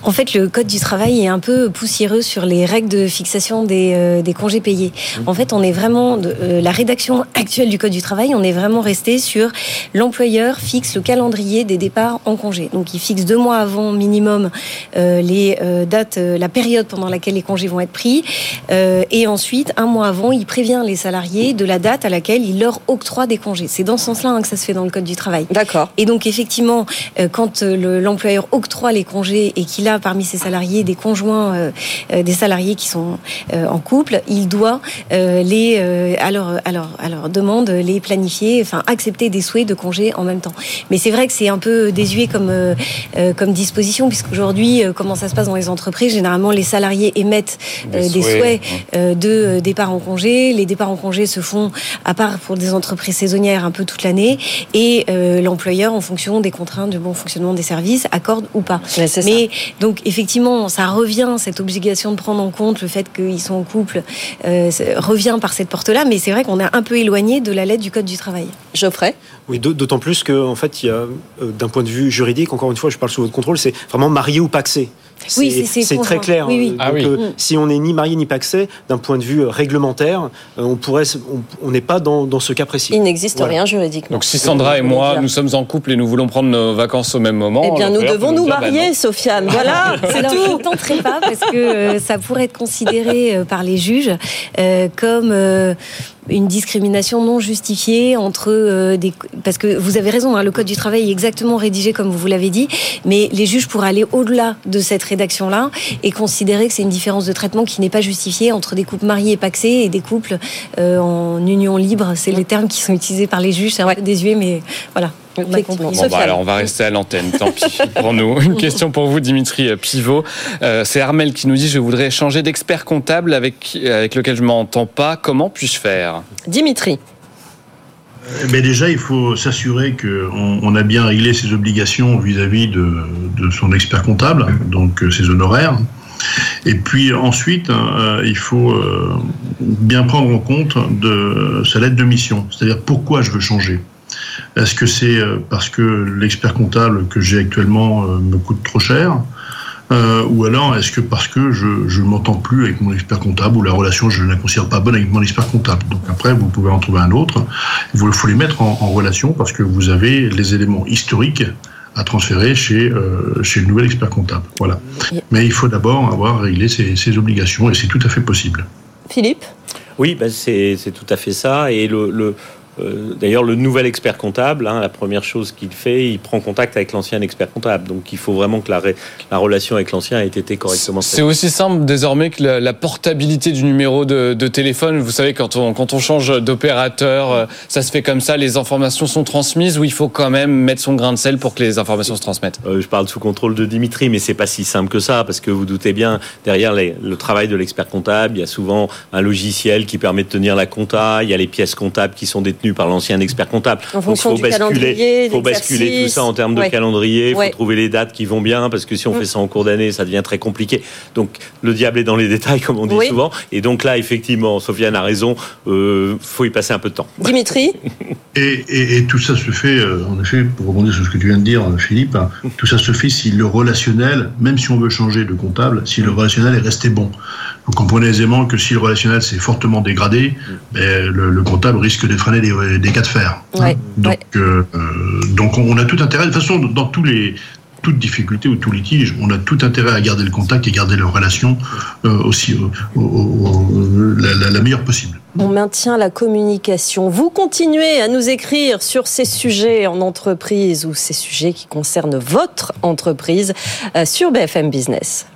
En fait, le code du travail est un peu poussiéreux sur les règles de fixation des, euh, des congés payés. En fait, on est vraiment de, euh, la rédaction actuelle du code du travail, on est vraiment resté sur l'employeur fixe le calendrier des départs en congé. Donc, il fixe deux mois avant minimum euh, les euh, dates, euh, la période pendant laquelle les congés vont être pris, Euh, et ensuite un mois avant, il prévient les salariés de la date à laquelle il leur octroie des congés. C'est dans ce sens-là hein, que ça se fait dans le code du travail. D'accord. Et donc effectivement, euh, quand le- l'employeur octroie les congés et qu'il a parmi ses salariés des conjoints, euh, euh, des salariés qui sont euh, en couple, il doit les à leur à leur à leur demande les planifier, enfin accepter des souhaits de congés en même temps. Mais c'est vrai que c'est un peu désuet comme comme disposition puisqu'aujourd'hui, euh, comment ça se passe dans les entreprises Généralement, les salariés émettent Des euh, des souhaits, souhaits euh, de départ en congé. Les départs en congé se font, à part pour des entreprises saisonnières, un peu toute l'année. Et euh, l'employeur, en fonction des contraintes du bon fonctionnement des services, accorde ou pas. Mais c'est ça. Mais donc, effectivement, ça revient, cette obligation de prendre en compte le fait qu'ils sont en couple, euh, revient par cette porte-là. Mais c'est vrai qu'on est un peu éloigné de la lettre du Code du travail. Geoffrey? Oui, d'aut- d'autant plus que, en fait, il y a, euh, d'un point de vue juridique, encore une fois, je parle sous votre contrôle, c'est vraiment marié ou paxé. Oui, c'est- très clair. Oui, oui. Euh, Ah donc, oui. euh, Si on n'est ni marié ni paxé, d'un point de vue euh, réglementaire, euh, on pourrait, on- n'est pas dans, dans ce cas précis. Il n'existe Voilà. rien juridiquement. Donc si Sandra et moi, nous sommes en couple et nous voulons prendre nos vacances au même moment, Eh bien, nous devons nous dire, bah marier. Sofiane. Voilà, c'est Alors, je tout. ne tenterai pas parce que euh, ça pourrait être considéré euh, par les juges euh, comme euh, une discrimination non justifiée entre euh, des parce que vous avez raison hein, le code du travail est exactement rédigé comme vous l'avez dit mais les juges pourraient aller au-delà de cette rédaction là et considérer que c'est une différence de traitement qui n'est pas justifiée entre des couples mariés et paxés et des couples euh, en union libre. C'est les termes qui sont utilisés par les juges c'est un peu désuet mais voilà on a Effectivement. compris. Bon, bah, alors on va rester à l'antenne, tant pis pour nous. Une question pour vous, Dimitri Pivot. Euh, c'est Armel qui nous dit Je voudrais changer d'expert comptable avec, avec lequel je m'entends pas. Comment puis-je faire? Dimitri. Mais déjà, il faut s'assurer qu'on on a bien réglé ses obligations vis-à-vis de, de son expert comptable, donc euh, ses honoraires. Et puis ensuite, euh, il faut euh, bien prendre en compte de sa lettre de mission, c'est-à-dire pourquoi je veux changer. Est-ce que c'est euh, parce que l'expert comptable que j'ai actuellement euh, me coûte trop cher euh, ou alors est-ce que parce que je je ne m'entends plus avec mon expert comptable ou la relation je ne la considère pas bonne avec mon expert comptable? Donc après vous pouvez en trouver un autre. Il faut faut les mettre en, en relation parce que vous avez les éléments historiques à transférer chez euh, chez le nouvel expert comptable. Voilà. Mais il faut d'abord avoir réglé ses, ses obligations et c'est tout à fait possible. Philippe? Oui, ben c'est c'est tout à fait ça. Et le, le, d'ailleurs, le nouvel expert comptable, hein, la première chose qu'il fait, il prend contact avec l'ancien expert comptable. Donc, il faut vraiment que la, ré- la relation avec l'ancien ait été correctement C'est aussi simple désormais que la, la portabilité du numéro de, de téléphone. Vous savez, quand on, quand on change d'opérateur, euh, ça se fait comme ça, les informations sont transmises ou il faut quand même mettre son grain de sel pour que les informations se transmettent? Euh, je parle sous contrôle de Dimitri, mais c'est pas si simple que ça, parce que vous doutez bien, derrière les- le travail de l'expert comptable, il y a souvent un logiciel qui permet de tenir la compta, il y a les pièces comptables qui sont détenues par l'ancien expert comptable. En fonction il du calendrier, il faut basculer tout ça en termes de Ouais. calendrier, il Ouais. faut trouver les dates qui vont bien, parce que si on Mm. fait ça en cours d'année, ça devient très compliqué. Donc le diable est dans les détails, comme on dit Oui. souvent. Et donc là, effectivement, Sofiane a raison, euh, faut y passer un peu de temps. Dimitri Et, et- et tout ça se fait, euh, en effet, pour rebondir sur ce que tu viens de dire, euh, Philippe, hein, tout ça se fait si le relationnel, même si on veut changer de comptable, si le relationnel est resté bon. Vous comprenez aisément que si le relationnel s'est fortement dégradé, ben, le, le comptable risque d'effraner des, des cas de fer. Ouais, Donc, ouais. euh, euh, donc on a tout intérêt, de toute façon, dans tous les toute difficulté ou tout litige, on a tout intérêt à garder le contact et garder relation euh, aussi au- au- au- la, la- la meilleure possible. On maintient la communication. Vous continuez à nous écrire sur ces sujets en entreprise ou ces sujets qui concernent votre entreprise sur BFM Business.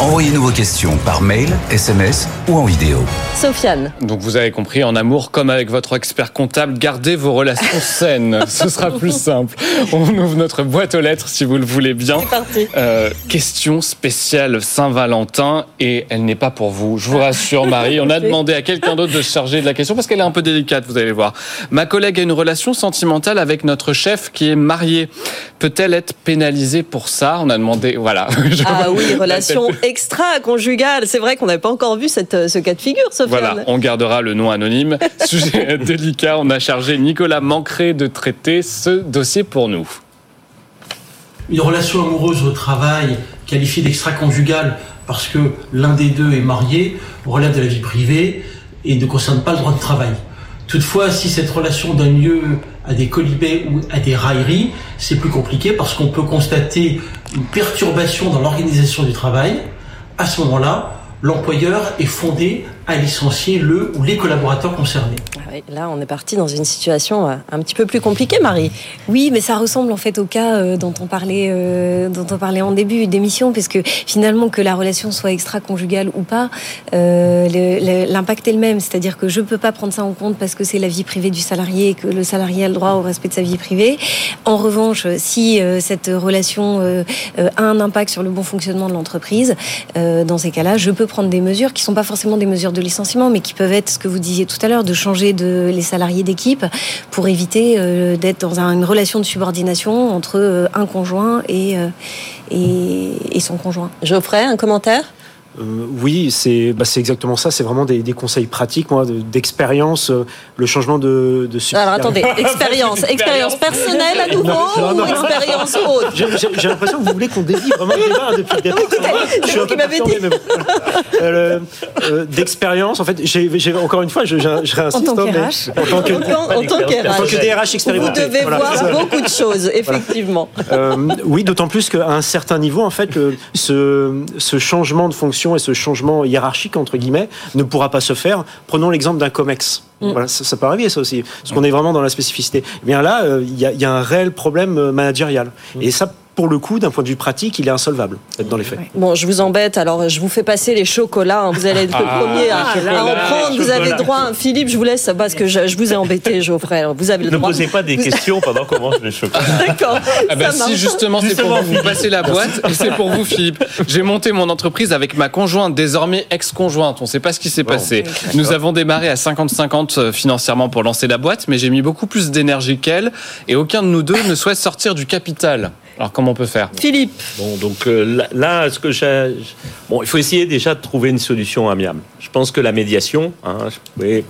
Envoyez-nous vos questions par mail, SMS ou en vidéo. Sofiane. Donc vous avez compris, en amour comme avec votre expert comptable, gardez vos relations saines. Ce sera plus simple. On ouvre notre boîte aux lettres si vous le voulez bien. Parti. Euh, question spéciale Saint-Valentin et elle n'est pas pour vous. Je vous rassure Marie, on a demandé à quelqu'un d'autre de se charger de la question parce qu'elle est un peu délicate, vous allez voir. Ma collègue a une relation sentimentale avec notre chef qui est marié. Peut-elle être pénalisée pour ça? On a demandé, voilà. Ah oui, relation extra-conjugale. C'est vrai qu'on n'avait pas encore vu cette, ce cas de figure, Sofiane. Voilà, on gardera le nom anonyme. Sujet délicat, on a chargé Nicolas Mancré de traiter ce dossier pour nous. Une relation amoureuse au travail qualifiée d'extra-conjugale parce que l'un des deux est marié relève de la vie privée et ne concerne pas le droit de travail. Toutefois, si cette relation donne lieu à des colibets ou à des railleries, c'est plus compliqué parce qu'on peut constater une perturbation dans l'organisation du travail. À ce moment-là, l'employeur est fondé à licencier le ou les collaborateurs concernés. Ah oui, Là, on est parti dans une situation euh, un petit peu plus compliquée, Marie. Oui, mais ça ressemble en fait au cas euh, dont on parlait, euh, dont on parlait en début d'émission, parce que finalement que la relation soit extra-conjugale ou pas, euh, l'impact est le même. C'est-à-dire que je peux pas prendre ça en compte parce que c'est la vie privée du salarié et que le salarié a le droit au respect de sa vie privée. En revanche, si euh, cette relation a un impact sur le bon fonctionnement de l'entreprise, euh, dans ces cas-là, je peux prendre des mesures qui sont pas forcément des mesures de licenciement, mais qui peuvent être ce que vous disiez tout à l'heure, de changer de les salariés d'équipe pour éviter euh, d'être dans un- une relation de subordination entre euh, un conjoint et, euh, et, et son conjoint. Geoffrey, un commentaire? Euh, oui, c'est bah, c'est exactement ça. C'est vraiment des, des conseils pratiques, moi, de- d'expérience. euh, le changement de, de Alors attendez, expérience, expérience personnelle à nouveau Non, non, ou expérience autre J'ai l'impression que vous voulez qu'on dévie vraiment le débat hein, depuis le départ. Je suis un vous peu dit. bon, voilà. Euh, euh, D'expérience, en fait, j'ai j'ai- encore une fois, je, je, je réinsiste. En tant hein, mais qu'RH. En tant que, En tant- en tant en tant que qu'RH. DRH Vous expérimenté. devez Voilà, voir beaucoup de choses, effectivement. Euh, oui, d'autant plus qu'à un certain niveau, en fait, le- ce, ce changement de fonction et ce changement hiérarchique, entre guillemets, ne pourra pas se faire. Prenons l'exemple d'un COMEX. Mm. Voilà, ça, ça peut arriver, ça aussi, parce qu'on est vraiment dans la spécificité. Eh bien là, euh, il y, a- il y a un réel problème euh, managérial. Et ça, pour le coup, d'un point de vue pratique, il est insolvable, dans les faits. Bon, je vous embête, alors je vous fais passer les chocolats. hein. Vous allez être le Ah, premier à, à en prendre. Vous avez droit. Philippe, je vous laisse parce que je, je vous ai embêté, Geoffrey. Alors, vous avez le Ne droit. posez pas des Vous- questions pendant qu'on mange le chocolat. D'accord. Ah ça si justement c'est pour vous, vous passez la boîte et c'est pour vous Philippe. J'ai monté mon entreprise avec ma conjointe, désormais ex-conjointe. On ne sait pas ce qui s'est passé. Nous avons démarré à 50-50 euh, financièrement pour lancer la boîte, mais j'ai mis beaucoup plus d'énergie qu'elle et aucun de nous deux ne souhaite sortir du capital. Alors comment on peut faire Philippe, Bon, donc euh, là, là, ce que j'ai, bon, il faut essayer déjà de trouver une solution amiable. Je pense que la médiation hein,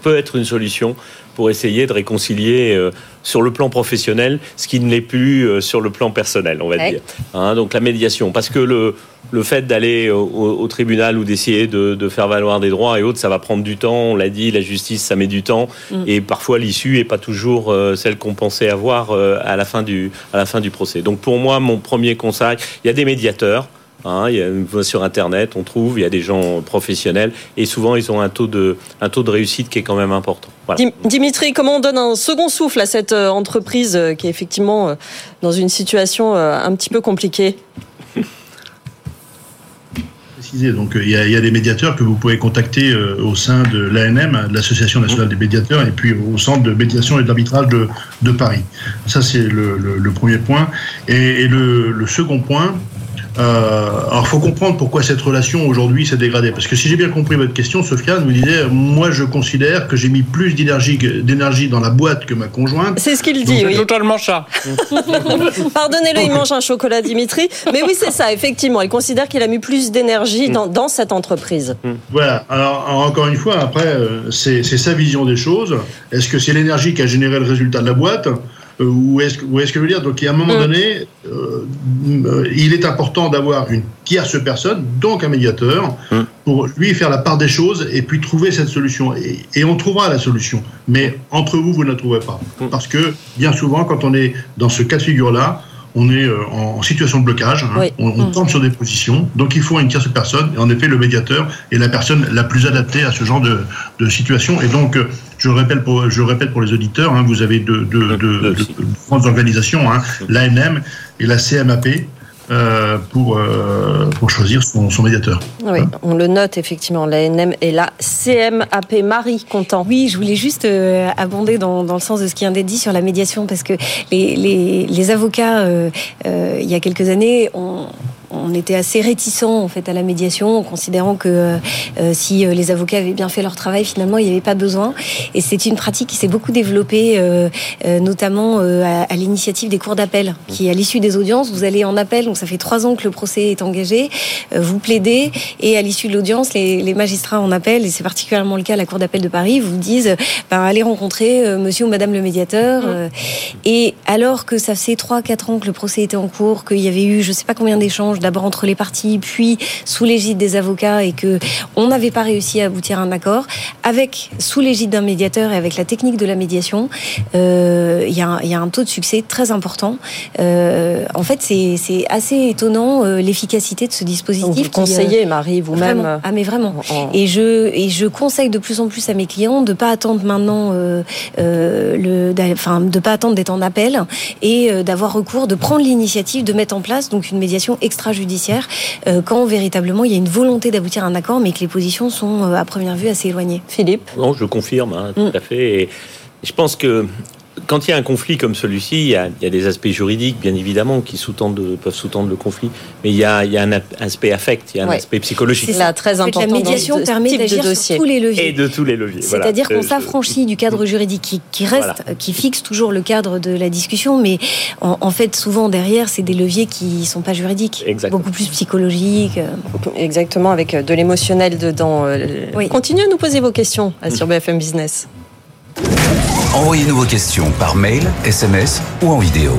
peut être une solution pour essayer de réconcilier euh, sur le plan professionnel ce qui ne l'est plus euh, sur le plan personnel, on va Ouais. dire. Hein, donc la médiation, parce que le le fait d'aller au, tribunal ou d'essayer de, de faire valoir des droits et autres, ça va prendre du temps. On l'a dit, la justice, ça met du temps, Mm. et parfois l'issue est pas toujours euh, celle qu'on pensait avoir à la fin du à la fin du procès. Donc pour moi, mon premier conseil, il y a des médiateurs. Hein, il y a, sur Internet, on trouve, il y a des gens professionnels et souvent ils ont un taux de, un taux de réussite qui est quand même important. Voilà. Dimitri, comment on donne un second souffle à cette euh, entreprise euh, qui est effectivement euh, dans une situation un petit peu compliquée? Donc, il y, a, il y a des médiateurs que vous pouvez contacter euh, au sein de l'ANM, de l'Association nationale des médiateurs, et puis au centre de médiation et d'arbitrage de, de Paris. Ça, c'est le, le- le premier point. Et, et le, le second point, euh, alors, il faut comprendre pourquoi cette relation aujourd'hui s'est dégradée. Parce que si j'ai bien compris votre question, Sofiane vous disait, moi, je considère que j'ai mis plus d'énergie dans la boîte que ma conjointe. C'est ce qu'il dit, C'est oui. totalement ça. Pardonnez-le, il mange un chocolat, Dimitri. Mais oui, c'est ça, effectivement. Il considère qu'il a mis plus d'énergie dans, dans cette entreprise. Voilà. Alors, alors, encore une fois, après, euh, c'est sa vision des choses. Est-ce que c'est l'énergie qui a généré le résultat de la boîte? Euh, ou est-ce que, je veux dire Donc, il y a un moment Mm. donné, euh, il est important d'avoir une tierce personne, donc un médiateur, Mm. pour lui faire la part des choses et puis trouver cette solution. Et, et on trouvera la solution. Mais entre vous, vous ne la trouverez pas. Parce que bien souvent, quand on est dans ce cas de figure-là, on est euh, en situation de blocage, hein. Oui. on, on Mm. tombe sur des positions, donc il faut une tierce personne, et en effet le médiateur est la personne la plus adaptée à ce genre de, de situation. Et donc, euh, je répète pour, je le répète pour les auditeurs, hein, vous avez deux grandes organisations, hein, l'ANM et la CMAP. Euh, pour, euh, pour choisir son, son médiateur. Oui, on le note effectivement, l'ANM et la CMAP. Marie, content. Oui, je voulais juste euh, abonder dans, dans, le sens de ce qui vient d'être dit sur la médiation, parce que les, les, les avocats, euh, euh, il y a quelques années, ont on était assez réticents en fait à la médiation, en considérant que euh, si euh, les avocats avaient bien fait leur travail, finalement il n'y avait pas besoin. Et c'est une pratique qui s'est beaucoup développée, euh, euh notamment euh, à, à l'initiative des cours d'appel, qui à l'issue des audiences, vous allez en appel, donc ça fait trois ans que le procès est engagé, euh, vous plaidez, et à l'issue de l'audience, les, les, magistrats en appel, et c'est particulièrement le cas à la cour d'appel de Paris, vous disent ben, allez rencontrer Monsieur ou Madame le médiateur. Mmh. et alors que ça fait trois quatre ans que le procès était en cours, qu'il y avait eu je sais pas combien d'échanges d'abord entre les parties, puis sous l'égide des avocats, et que on n'avait pas réussi à aboutir à un accord, avec sous l'égide d'un médiateur et avec la technique de la médiation, euh, il y, y, a un taux de succès très important. Euh, en fait, c'est assez étonnant euh, l'efficacité de ce dispositif. Donc vous conseillez, Marie, vous-même. Ah mais vraiment. Et je et je conseille de plus en plus à mes clients de pas attendre maintenant le, enfin de pas attendre d'être en appel et d'avoir recours, de prendre l'initiative de mettre en place donc une médiation extra judiciaire euh, quand véritablement il y a une volonté d'aboutir à un accord, mais que les positions sont euh, à première vue assez éloignées. Philippe? Non, je confirme, hein, tout mm. à fait. Et je pense que quand il y a un conflit comme celui-ci, il, il, y a des aspects juridiques, bien évidemment, qui sous peuvent sous-tendre le conflit, mais il y a, il y a un aspect affect, il y a un ouais. aspect psychologique. C'est là très important. La médiation permet d'agir sur tous les leviers. Et de tous les leviers. C'est-à-dire voilà. qu'on s'affranchit du cadre juridique qui, qui reste, voilà. qui fixe toujours le cadre de la discussion, mais en, en fait, souvent derrière, c'est des leviers qui ne sont pas juridiques, Exactement. beaucoup plus psychologiques. Exactement, avec de l'émotionnel dedans. Oui. Continuez à nous poser vos questions sur BFM Business. Envoyez-nous vos questions par mail, SMS ou en vidéo.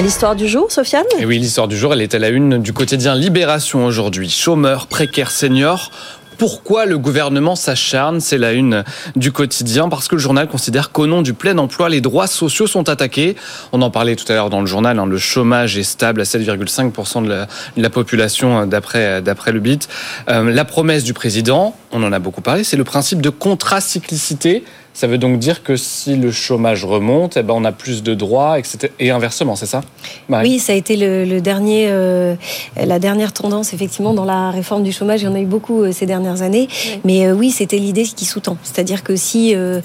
L'histoire du jour, Sofiane? Et oui, l'histoire du jour, elle est à la une du quotidien Libération aujourd'hui. Chômeurs, précaires, seniors pourquoi le gouvernement s'acharne? C'est la une du quotidien parce que le journal considère qu'au nom du plein emploi, les droits sociaux sont attaqués. On en parlait tout à l'heure dans le journal. Hein, le chômage est stable à 7,5% de, de la, population d'après d'après le BIT. Euh, la promesse du président, on en a beaucoup parlé, c'est le principe de contracyclicité. Ça veut donc dire que si le chômage remonte, eh ben on a plus de droits, etc. Et inversement, c'est ça Marie? Oui, ça a été le, le dernier, euh, la dernière tendance, effectivement, dans la réforme du chômage. Il y en a eu beaucoup euh, ces dernières années. Oui. Mais euh, oui, c'était l'idée qui sous-tend. C'est-à-dire que si, euh,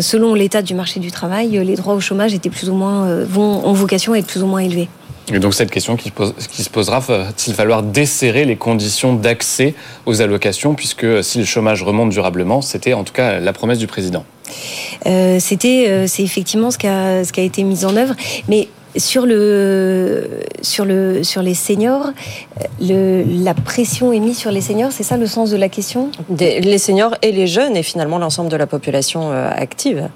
selon l'état du marché du travail, les droits au chômage étaient plus ou moins, vont, ont vocation à être plus ou moins élevés. Et donc cette question qui, pose, qui se posera, va-t-il falloir desserrer les conditions d'accès aux allocations, puisque si le chômage remonte durablement, c'était en tout cas la promesse du président? Euh, C'était, euh, c'est effectivement ce qui, a, ce qui a été mis en œuvre, mais sur le sur le sur les seniors, le, la pression est mise sur les seniors, c'est ça le sens de la question? Des, Les seniors et les jeunes et finalement l'ensemble de la population euh, active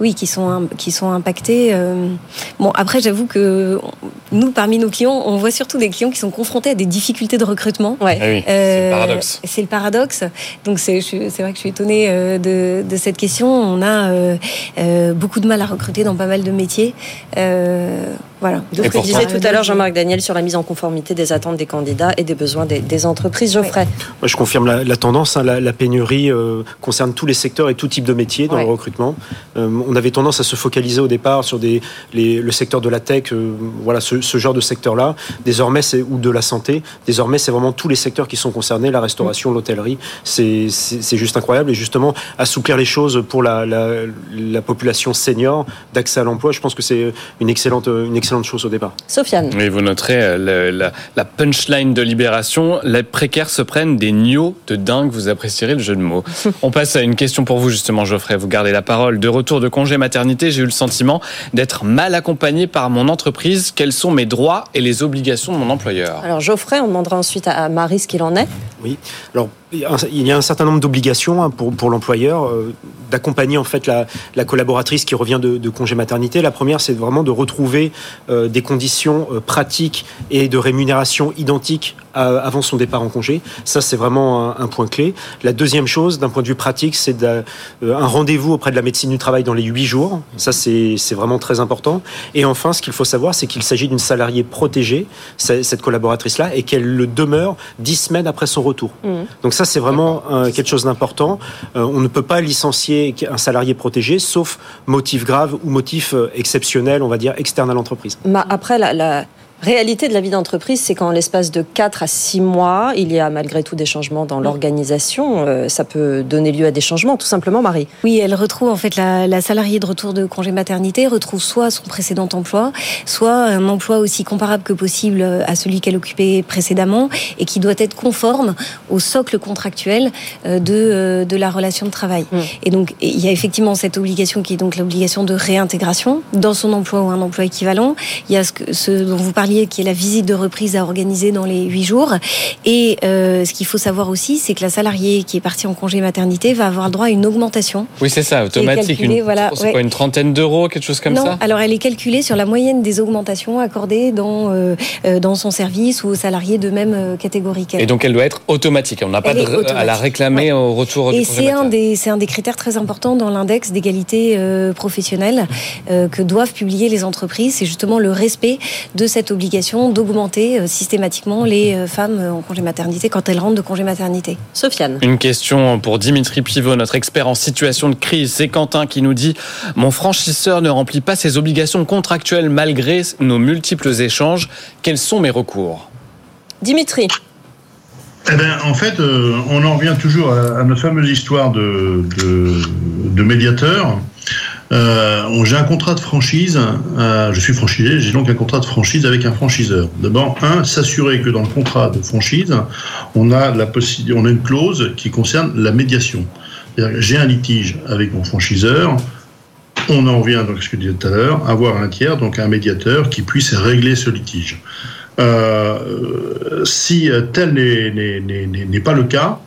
oui, qui sont qui sont impactés. Euh... Bon, après, j'avoue que nous, parmi nos clients, on voit surtout des clients qui sont confrontés à des difficultés de recrutement. Ouais. Ah oui, euh, c'est le paradoxe. C'est le paradoxe. Donc, c'est vrai que je suis étonnée euh, de, de, cette question. On a euh, beaucoup de mal à recruter dans pas mal de métiers. Voilà. Donc, ce que disait tout à l'heure Jean-Marc Daniel sur la mise en conformité des attentes des candidats et des besoins des, des entreprises. Geoffrey. Oui. Moi, je confirme la, la tendance. Hein, la, la, pénurie euh, concerne tous les secteurs et tout type de métiers dans le recrutement. Euh, on avait tendance à se focaliser au départ sur des, les, le secteur de la tech, euh, voilà, ce, ce, genre de secteur-là. Désormais, c'est ou de la santé. Désormais, c'est vraiment tous les secteurs qui sont concernés la restauration, l'hôtellerie. C'est juste incroyable. Et justement, assouplir les choses pour la, la population senior d'accès à l'emploi, je pense que c'est une excellente, une excellente excellente chose au départ. Sofiane. Et vous noterez euh, le, la, la, punchline de Libération. Les précaires se prennent des niaux de dingue. Vous apprécierez le jeu de mots. On passe à une question pour vous, justement, Geoffrey. Vous gardez la parole. De retour de congé maternité, j'ai eu le sentiment d'être mal accompagné par mon entreprise. Quels sont mes droits et les obligations de mon employeur? Alors, Geoffrey, on demandera ensuite à Marie ce qu'il en est. Oui. Alors, il y a un certain nombre d'obligations hein, pour, pour l'employeur euh, d'accompagner en fait la, la, collaboratrice qui revient de, de congé maternité. La première, c'est vraiment de retrouver euh, des conditions euh, pratiques et de rémunération identiques avant son départ en congé. Ça, c'est vraiment un, un, point clé. La deuxième chose, d'un point de vue pratique, c'est un rendez-vous auprès de la médecine du travail dans les huit jours. Ça, c'est vraiment très important. Et enfin, ce qu'il faut savoir, c'est qu'il s'agit d'une salariée protégée, cette collaboratrice-là, et qu'elle le demeure dix semaines après son retour. Mmh. Donc ça, c'est vraiment euh, quelque chose d'important. Euh, on ne peut pas licencier un salarié protégé, sauf motif grave ou motif euh, exceptionnel, on va dire, externe à l'entreprise. Après, la, la Réalité de la vie d'entreprise, c'est qu'en l'espace de 4 à 6 mois, il y a malgré tout des changements dans l'organisation. Euh, ça peut donner lieu à des changements, tout simplement, Marie. Oui, elle retrouve en fait la, la salariée de retour de congé maternité retrouve soit son précédent emploi, soit un emploi aussi comparable que possible à celui qu'elle occupait précédemment et qui doit être conforme au socle contractuel euh, de, euh, de la relation de travail. Mm. Et donc, il y a effectivement cette obligation qui est donc l'obligation de réintégration dans son emploi ou un emploi équivalent. Il y a ce, ce dont vous parliez qui est la visite de reprise à organiser dans les huit jours. Et euh, ce qu'il faut savoir aussi, c'est que la salariée qui est partie en congé maternité va avoir droit à une augmentation. Oui, c'est ça, automatique. calculée, Une, voilà, ouais. quoi, une trentaine d'euros, quelque chose comme non, ça alors elle est calculée sur la moyenne des augmentations accordées dans, euh, euh, dans son service ou aux salariés de même euh, catégorie qu'elle. Et donc elle doit être automatique. On n'a pas de- à la réclamer au retour du Et congé c'est un, maternité. des, c'est un des critères très importants dans l'index d'égalité euh, professionnelle euh, que doivent publier les entreprises. C'est justement le respect de cette obligation d'augmenter euh, systématiquement les euh, femmes euh, en congé maternité quand elles rentrent de congé maternité. Sofiane. Une question pour Dimitri Pivot, notre expert en situation de crise. C'est Quentin qui nous dit Mon franchisseur ne remplit pas ses obligations contractuelles malgré nos multiples échanges. Quels sont mes recours? Dimitri. Eh ben, en fait, euh, on en revient toujours à, à notre fameuse histoire de, de, de médiateur. Euh, j'ai un contrat de franchise, euh, je suis franchisé, j'ai donc un contrat de franchise avec un franchiseur. D'abord, un, s'assurer que dans le contrat de franchise, on a la une clause qui concerne la médiation. J'ai un litige avec mon franchiseur, on en revient donc à ce que je disais tout à l'heure, avoir un tiers, donc un médiateur qui puisse régler ce litige. Euh, si tel n'est- pas le cas,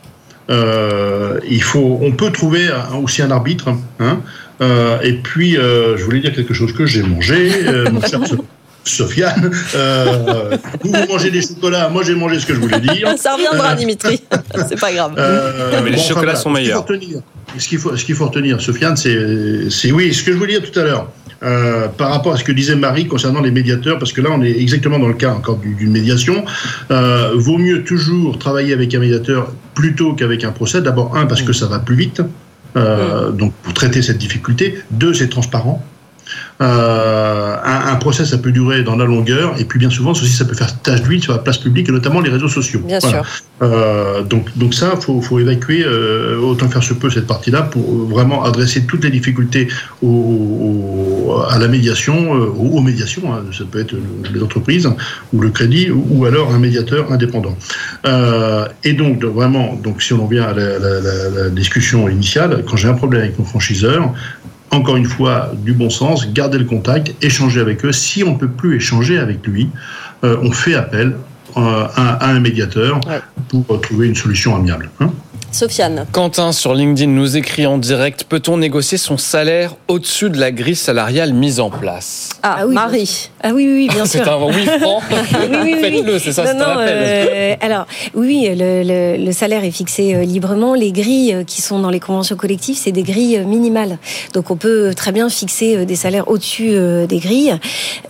il faut, on peut trouver aussi un arbitre. hein. Euh, et puis, euh, je voulais dire quelque chose que j'ai mangé, euh, mon cher So- Sofiane. Euh, vous, vous mangez des chocolats, moi j'ai mangé ce que je voulais dire. Ça reviendra, Dimitri. C'est pas grave. Euh, Mais les bon, chocolats sont Ce qu'il faut meilleurs. retenir- Ce qu'il faut, ce qu'il faut retenir, Sofiane, c'est, c'est oui, ce que je voulais dire tout à l'heure. euh, par rapport à ce que disait Marie concernant les médiateurs, parce que là on est exactement dans le cas encore du- d'une médiation, euh, vaut mieux toujours travailler avec un médiateur plutôt qu'avec un procès. D'abord un parce que ça va plus vite, euh, donc pour traiter cette difficulté. Deux, c'est transparent. Euh, un, un procès, ça peut durer dans la longueur, et puis bien souvent, ceci, ça peut faire tache d'huile sur la place publique, et notamment les réseaux sociaux. Bien Voilà. sûr. Euh, donc, donc ça, faut, faut évacuer euh, autant faire se peut cette partie-là pour vraiment adresser toutes les difficultés au, au- à la médiation, euh, aux, aux médiations. hein. ça peut être les entreprises ou le crédit ou, ou alors un médiateur indépendant. Euh, et donc vraiment, donc si on en vient à la, la- la- la discussion initiale, quand j'ai un problème avec mon franchiseur. Encore une fois, du bon sens, garder le contact, échanger avec eux. Si on ne peut plus échanger avec lui, euh, on fait appel euh, à, à un médiateur Ouais. pour trouver une solution amiable. hein. Sofiane. Quentin sur LinkedIn nous écrit en direct Peut-on négocier son salaire au-dessus de la grille salariale mise en place? Ah, Ah oui, Marie. Ah oui, oui, bien C'est sûr. un oui franc. oui, oui, oui. Faites-le, c'est ça, Non, c'est euh, alors, oui, le, le- le salaire est fixé euh, librement. Les grilles euh, qui sont dans les conventions collectives, c'est des grilles euh, minimales. Donc, on peut très bien fixer des salaires au-dessus des grilles.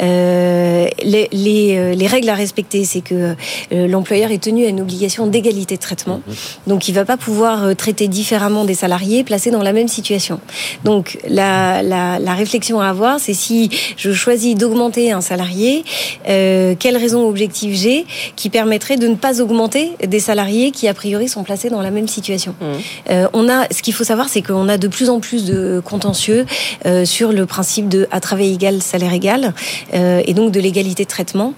Euh, les, les, les règles à respecter, c'est que l'employeur est tenu à une obligation d'égalité de traitement. Donc, il va pas pouvoir traiter différemment des salariés placés dans la même situation. Donc, la, la, la réflexion à avoir, c'est si je choisis d'augmenter un salarié, euh, quelles raisons objectives j'ai qui permettraient de ne pas augmenter des salariés qui, a priori, sont placés dans la même situation. Mmh. Euh, on a, ce qu'il faut savoir, c'est qu'on a de plus en plus de contentieux euh, sur le principe de à travail égal, salaire égal, euh, et donc de l'égalité de traitement.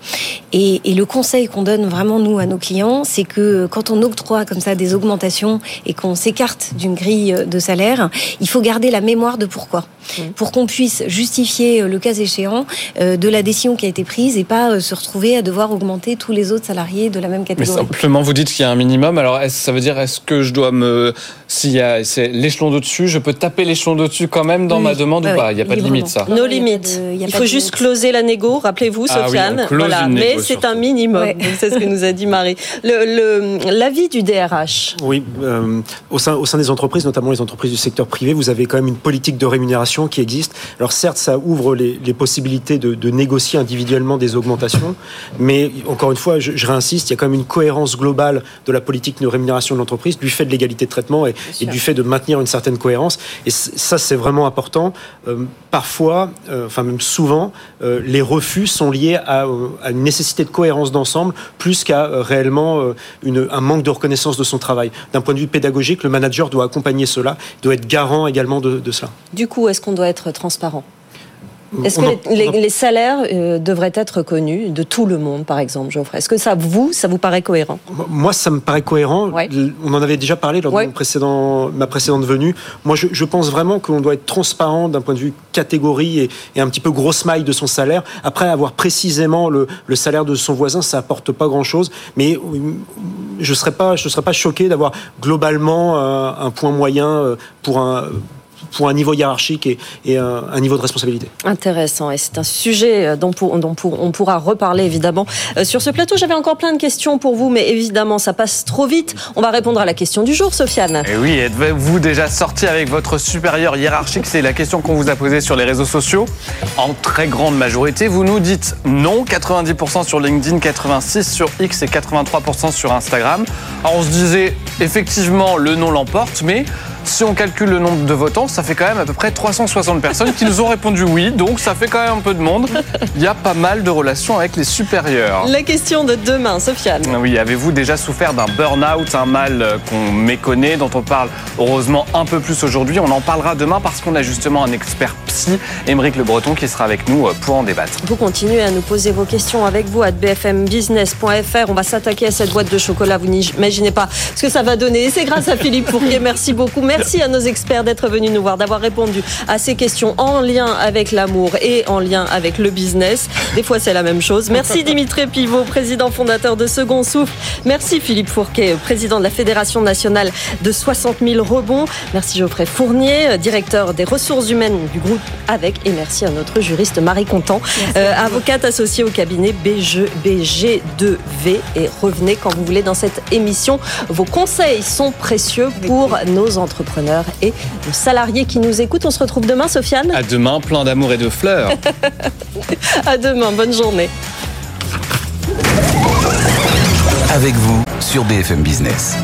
Et, et le conseil qu'on donne vraiment nous à nos clients, c'est que quand on octroie comme ça des augmentations et qu'on s'écarte d'une grille de salaire, il faut garder la mémoire de pourquoi, pour qu'on puisse justifier euh, le cas échéant euh, de la décision qui a été prise et pas euh, se retrouver à devoir augmenter tous les autres salariés de la même Mais catégorie. simplement, vous dites qu'il y a un minimum. Alors, est-ce- ça veut dire, est-ce que je dois me. S'il y a c'est l'échelon d'au-dessus, je peux taper l'échelon d'au-dessus quand même dans Oui, ma demande ou pas? oui, Il n'y a pas de limite, ça. Non, Nos pas limites. de- il pas faut juste limite. closer la négo, rappelez-vous, Ah oui, Sofiane. on close voilà, une mais c'est un minimum. Ouais. C'est ce que nous a dit Marie. Le- le- L'avis du DRH. Oui, euh, au, sein, au sein des entreprises, notamment les entreprises du secteur privé, vous avez quand même une politique de rémunération qui existe. Alors certes, ça ouvre les, les possibilités de, de négocier aussi individuellement des augmentations. Mais encore une fois, je, je, réinsiste, il y a quand même une cohérence globale de la politique de rémunération de l'entreprise, du fait de l'égalité de traitement et, et, du fait de maintenir une certaine cohérence. Et ça, c'est vraiment important. Euh, parfois, euh, enfin même souvent, euh, les refus sont liés à, à, une nécessité de cohérence d'ensemble, plus qu'à réellement une, un manque de reconnaissance de son travail. D'un point de vue pédagogique, le manager doit accompagner cela, doit être garant également de, de cela. Du coup, est-ce qu'on doit être transparent? Est-ce que les, les, les, salaires euh, devraient être connus de tout le monde, par exemple, Geoffrey? Est-ce que ça, vous, ça vous paraît cohérent? Moi, ça me paraît cohérent. Ouais. On en avait déjà parlé lors ouais. de précédent, ma précédente venue. Moi, je, je pense vraiment qu'on doit être transparent d'un point de vue catégorie et, et, un petit peu grosse maille de son salaire. Après, avoir précisément le, le salaire de son voisin, ça apporte pas grand-chose. Mais je ne serais pas, je serais pas choqué d'avoir globalement euh, un point moyen euh, pour un pour un niveau hiérarchique et, et un, un, niveau de responsabilité. Intéressant, et c'est un sujet euh, dont, pour, dont pour, on pourra reparler évidemment. Euh, sur ce plateau, j'avais encore plein de questions pour vous, mais évidemment, ça passe trop vite. On va répondre à la question du jour, Sofiane. Et oui, êtes-vous déjà sorti avec votre supérieur hiérarchique? C'est la question qu'on vous a posée sur les réseaux sociaux. En très grande majorité, vous nous dites non, 90% sur LinkedIn, 86% sur X et 83% sur Instagram. Alors on se disait, effectivement, le non l'emporte, mais si on calcule le nombre de votants, ça fait quand même à peu près 360 personnes qui nous ont répondu oui, donc ça fait quand même un peu de monde. Il y a pas mal de relations avec les supérieurs. La question de demain, Sofiane. Oui, avez-vous déjà souffert d'un burn-out, un mal qu'on méconnaît, dont on parle heureusement un peu plus aujourd'hui? On en parlera demain parce qu'on a justement un expert psy, Émeric Le Breton, qui sera avec nous pour en débattre. Vous continuez à nous poser vos questions avec vous à bfmbusiness.fr. On va s'attaquer à cette boîte de chocolat. Vous n'imaginez pas ce que ça va donner. C'est grâce à Philippe Fournier. Merci beaucoup. Merci à nos experts d'être venus nous voir, d'avoir répondu à ces questions en lien avec l'amour et en lien avec le business. Des fois, c'est la même chose. Merci Dimitri Pivot, président fondateur de Second Souffle. Merci Philippe Fourquet, président de la Fédération nationale de 60 000 rebonds. Merci Geoffrey Fournier, directeur des ressources humaines du groupe avec. Et merci à notre juriste Marie Contant, euh, avocate associée au cabinet BG, BG2V. Et revenez quand vous voulez dans cette émission. Vos conseils sont précieux pour nos entreprises entrepreneurs et nos salariés qui nous écoutent. On se retrouve demain, Sofiane. À demain, plein d'amour et de fleurs. à demain, bonne journée. Avec vous sur BFM Business.